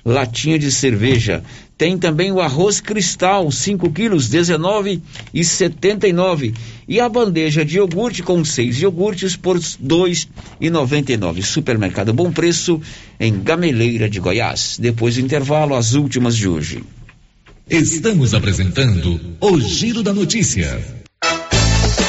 latinha de cerveja. Tem também o arroz cristal, 5 quilos, 19,79. E a bandeja de iogurte com seis iogurtes por 2,99. Supermercado Bom Preço, em Gameleira de Goiás. Depois do intervalo, as últimas de hoje. Estamos apresentando o Giro da Notícia.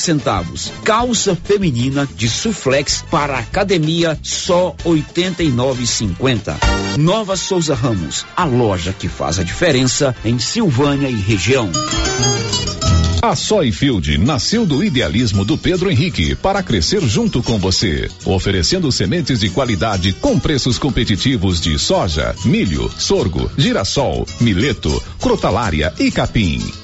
centavos. Calça feminina de suflex para academia só 89,50. Nova Souza Ramos, a loja que faz a diferença em Silvânia e região. A Soyfield nasceu do idealismo do Pedro Henrique para crescer junto com você, oferecendo sementes de qualidade com preços competitivos de soja, milho, sorgo, girassol, mileto, crotalária e capim.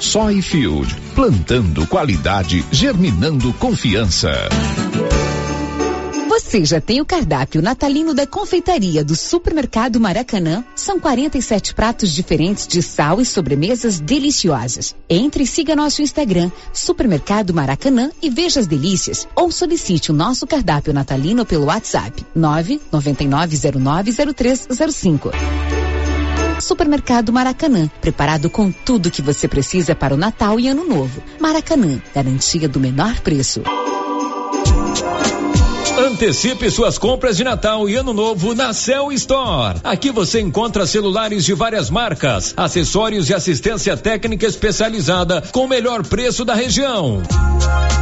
Soyfield, plantando qualidade, germinando confiança. Você já tem o cardápio natalino da confeitaria do Supermercado Maracanã? São 47 pratos diferentes de sal e sobremesas deliciosas. Entre e siga nosso Instagram, Supermercado Maracanã e veja as delícias. Ou solicite o nosso cardápio natalino pelo WhatsApp 999090305. Supermercado Maracanã, preparado com tudo que você precisa para o Natal e Ano Novo. Maracanã, garantia do menor preço. Antecipe suas compras de Natal e Ano Novo na Cell Store. Aqui você encontra celulares de várias marcas, acessórios e assistência técnica especializada com o melhor preço da região.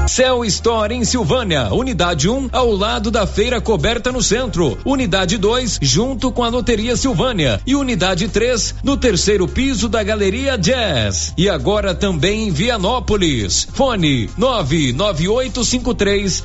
Cell Store em Silvânia, unidade 1 um, ao lado da feira coberta no centro, unidade 2 junto com a loteria Silvânia e unidade 3 no terceiro piso da Galeria Jazz. E agora também em Vianópolis. Fone 99853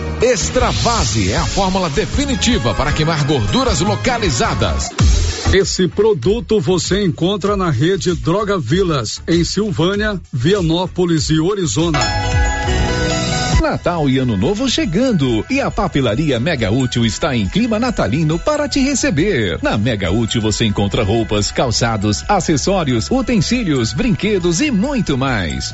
Extravase é a fórmula definitiva para queimar gorduras localizadas. Esse produto você encontra na rede Droga Vilas, em Silvânia, Vianópolis e Orizona. Natal e Ano Novo chegando e a papelaria Mega Útil está em clima natalino para te receber. Na Mega Útil você encontra roupas, calçados, acessórios, utensílios, brinquedos e muito mais.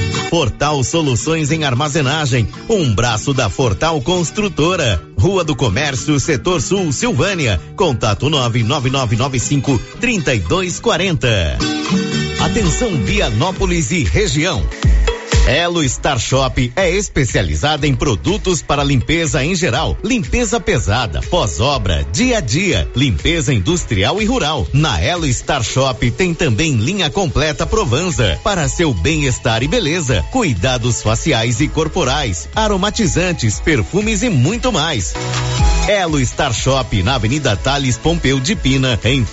Portal Soluções em Armazenagem, um braço da Fortal Construtora. Rua do Comércio, Setor Sul, Silvânia. Contato 99995 3240. Atenção Vianópolis e região. Elo Star Shop é especializada em produtos para limpeza em geral, limpeza pesada, pós-obra, dia a dia, limpeza industrial e rural. Na Elo Star Shop tem também linha completa Provanza para seu bem-estar e beleza, cuidados faciais e corporais, aromatizantes, perfumes e muito mais. Elo Star Shop na Avenida Thales Pompeu de Pina, em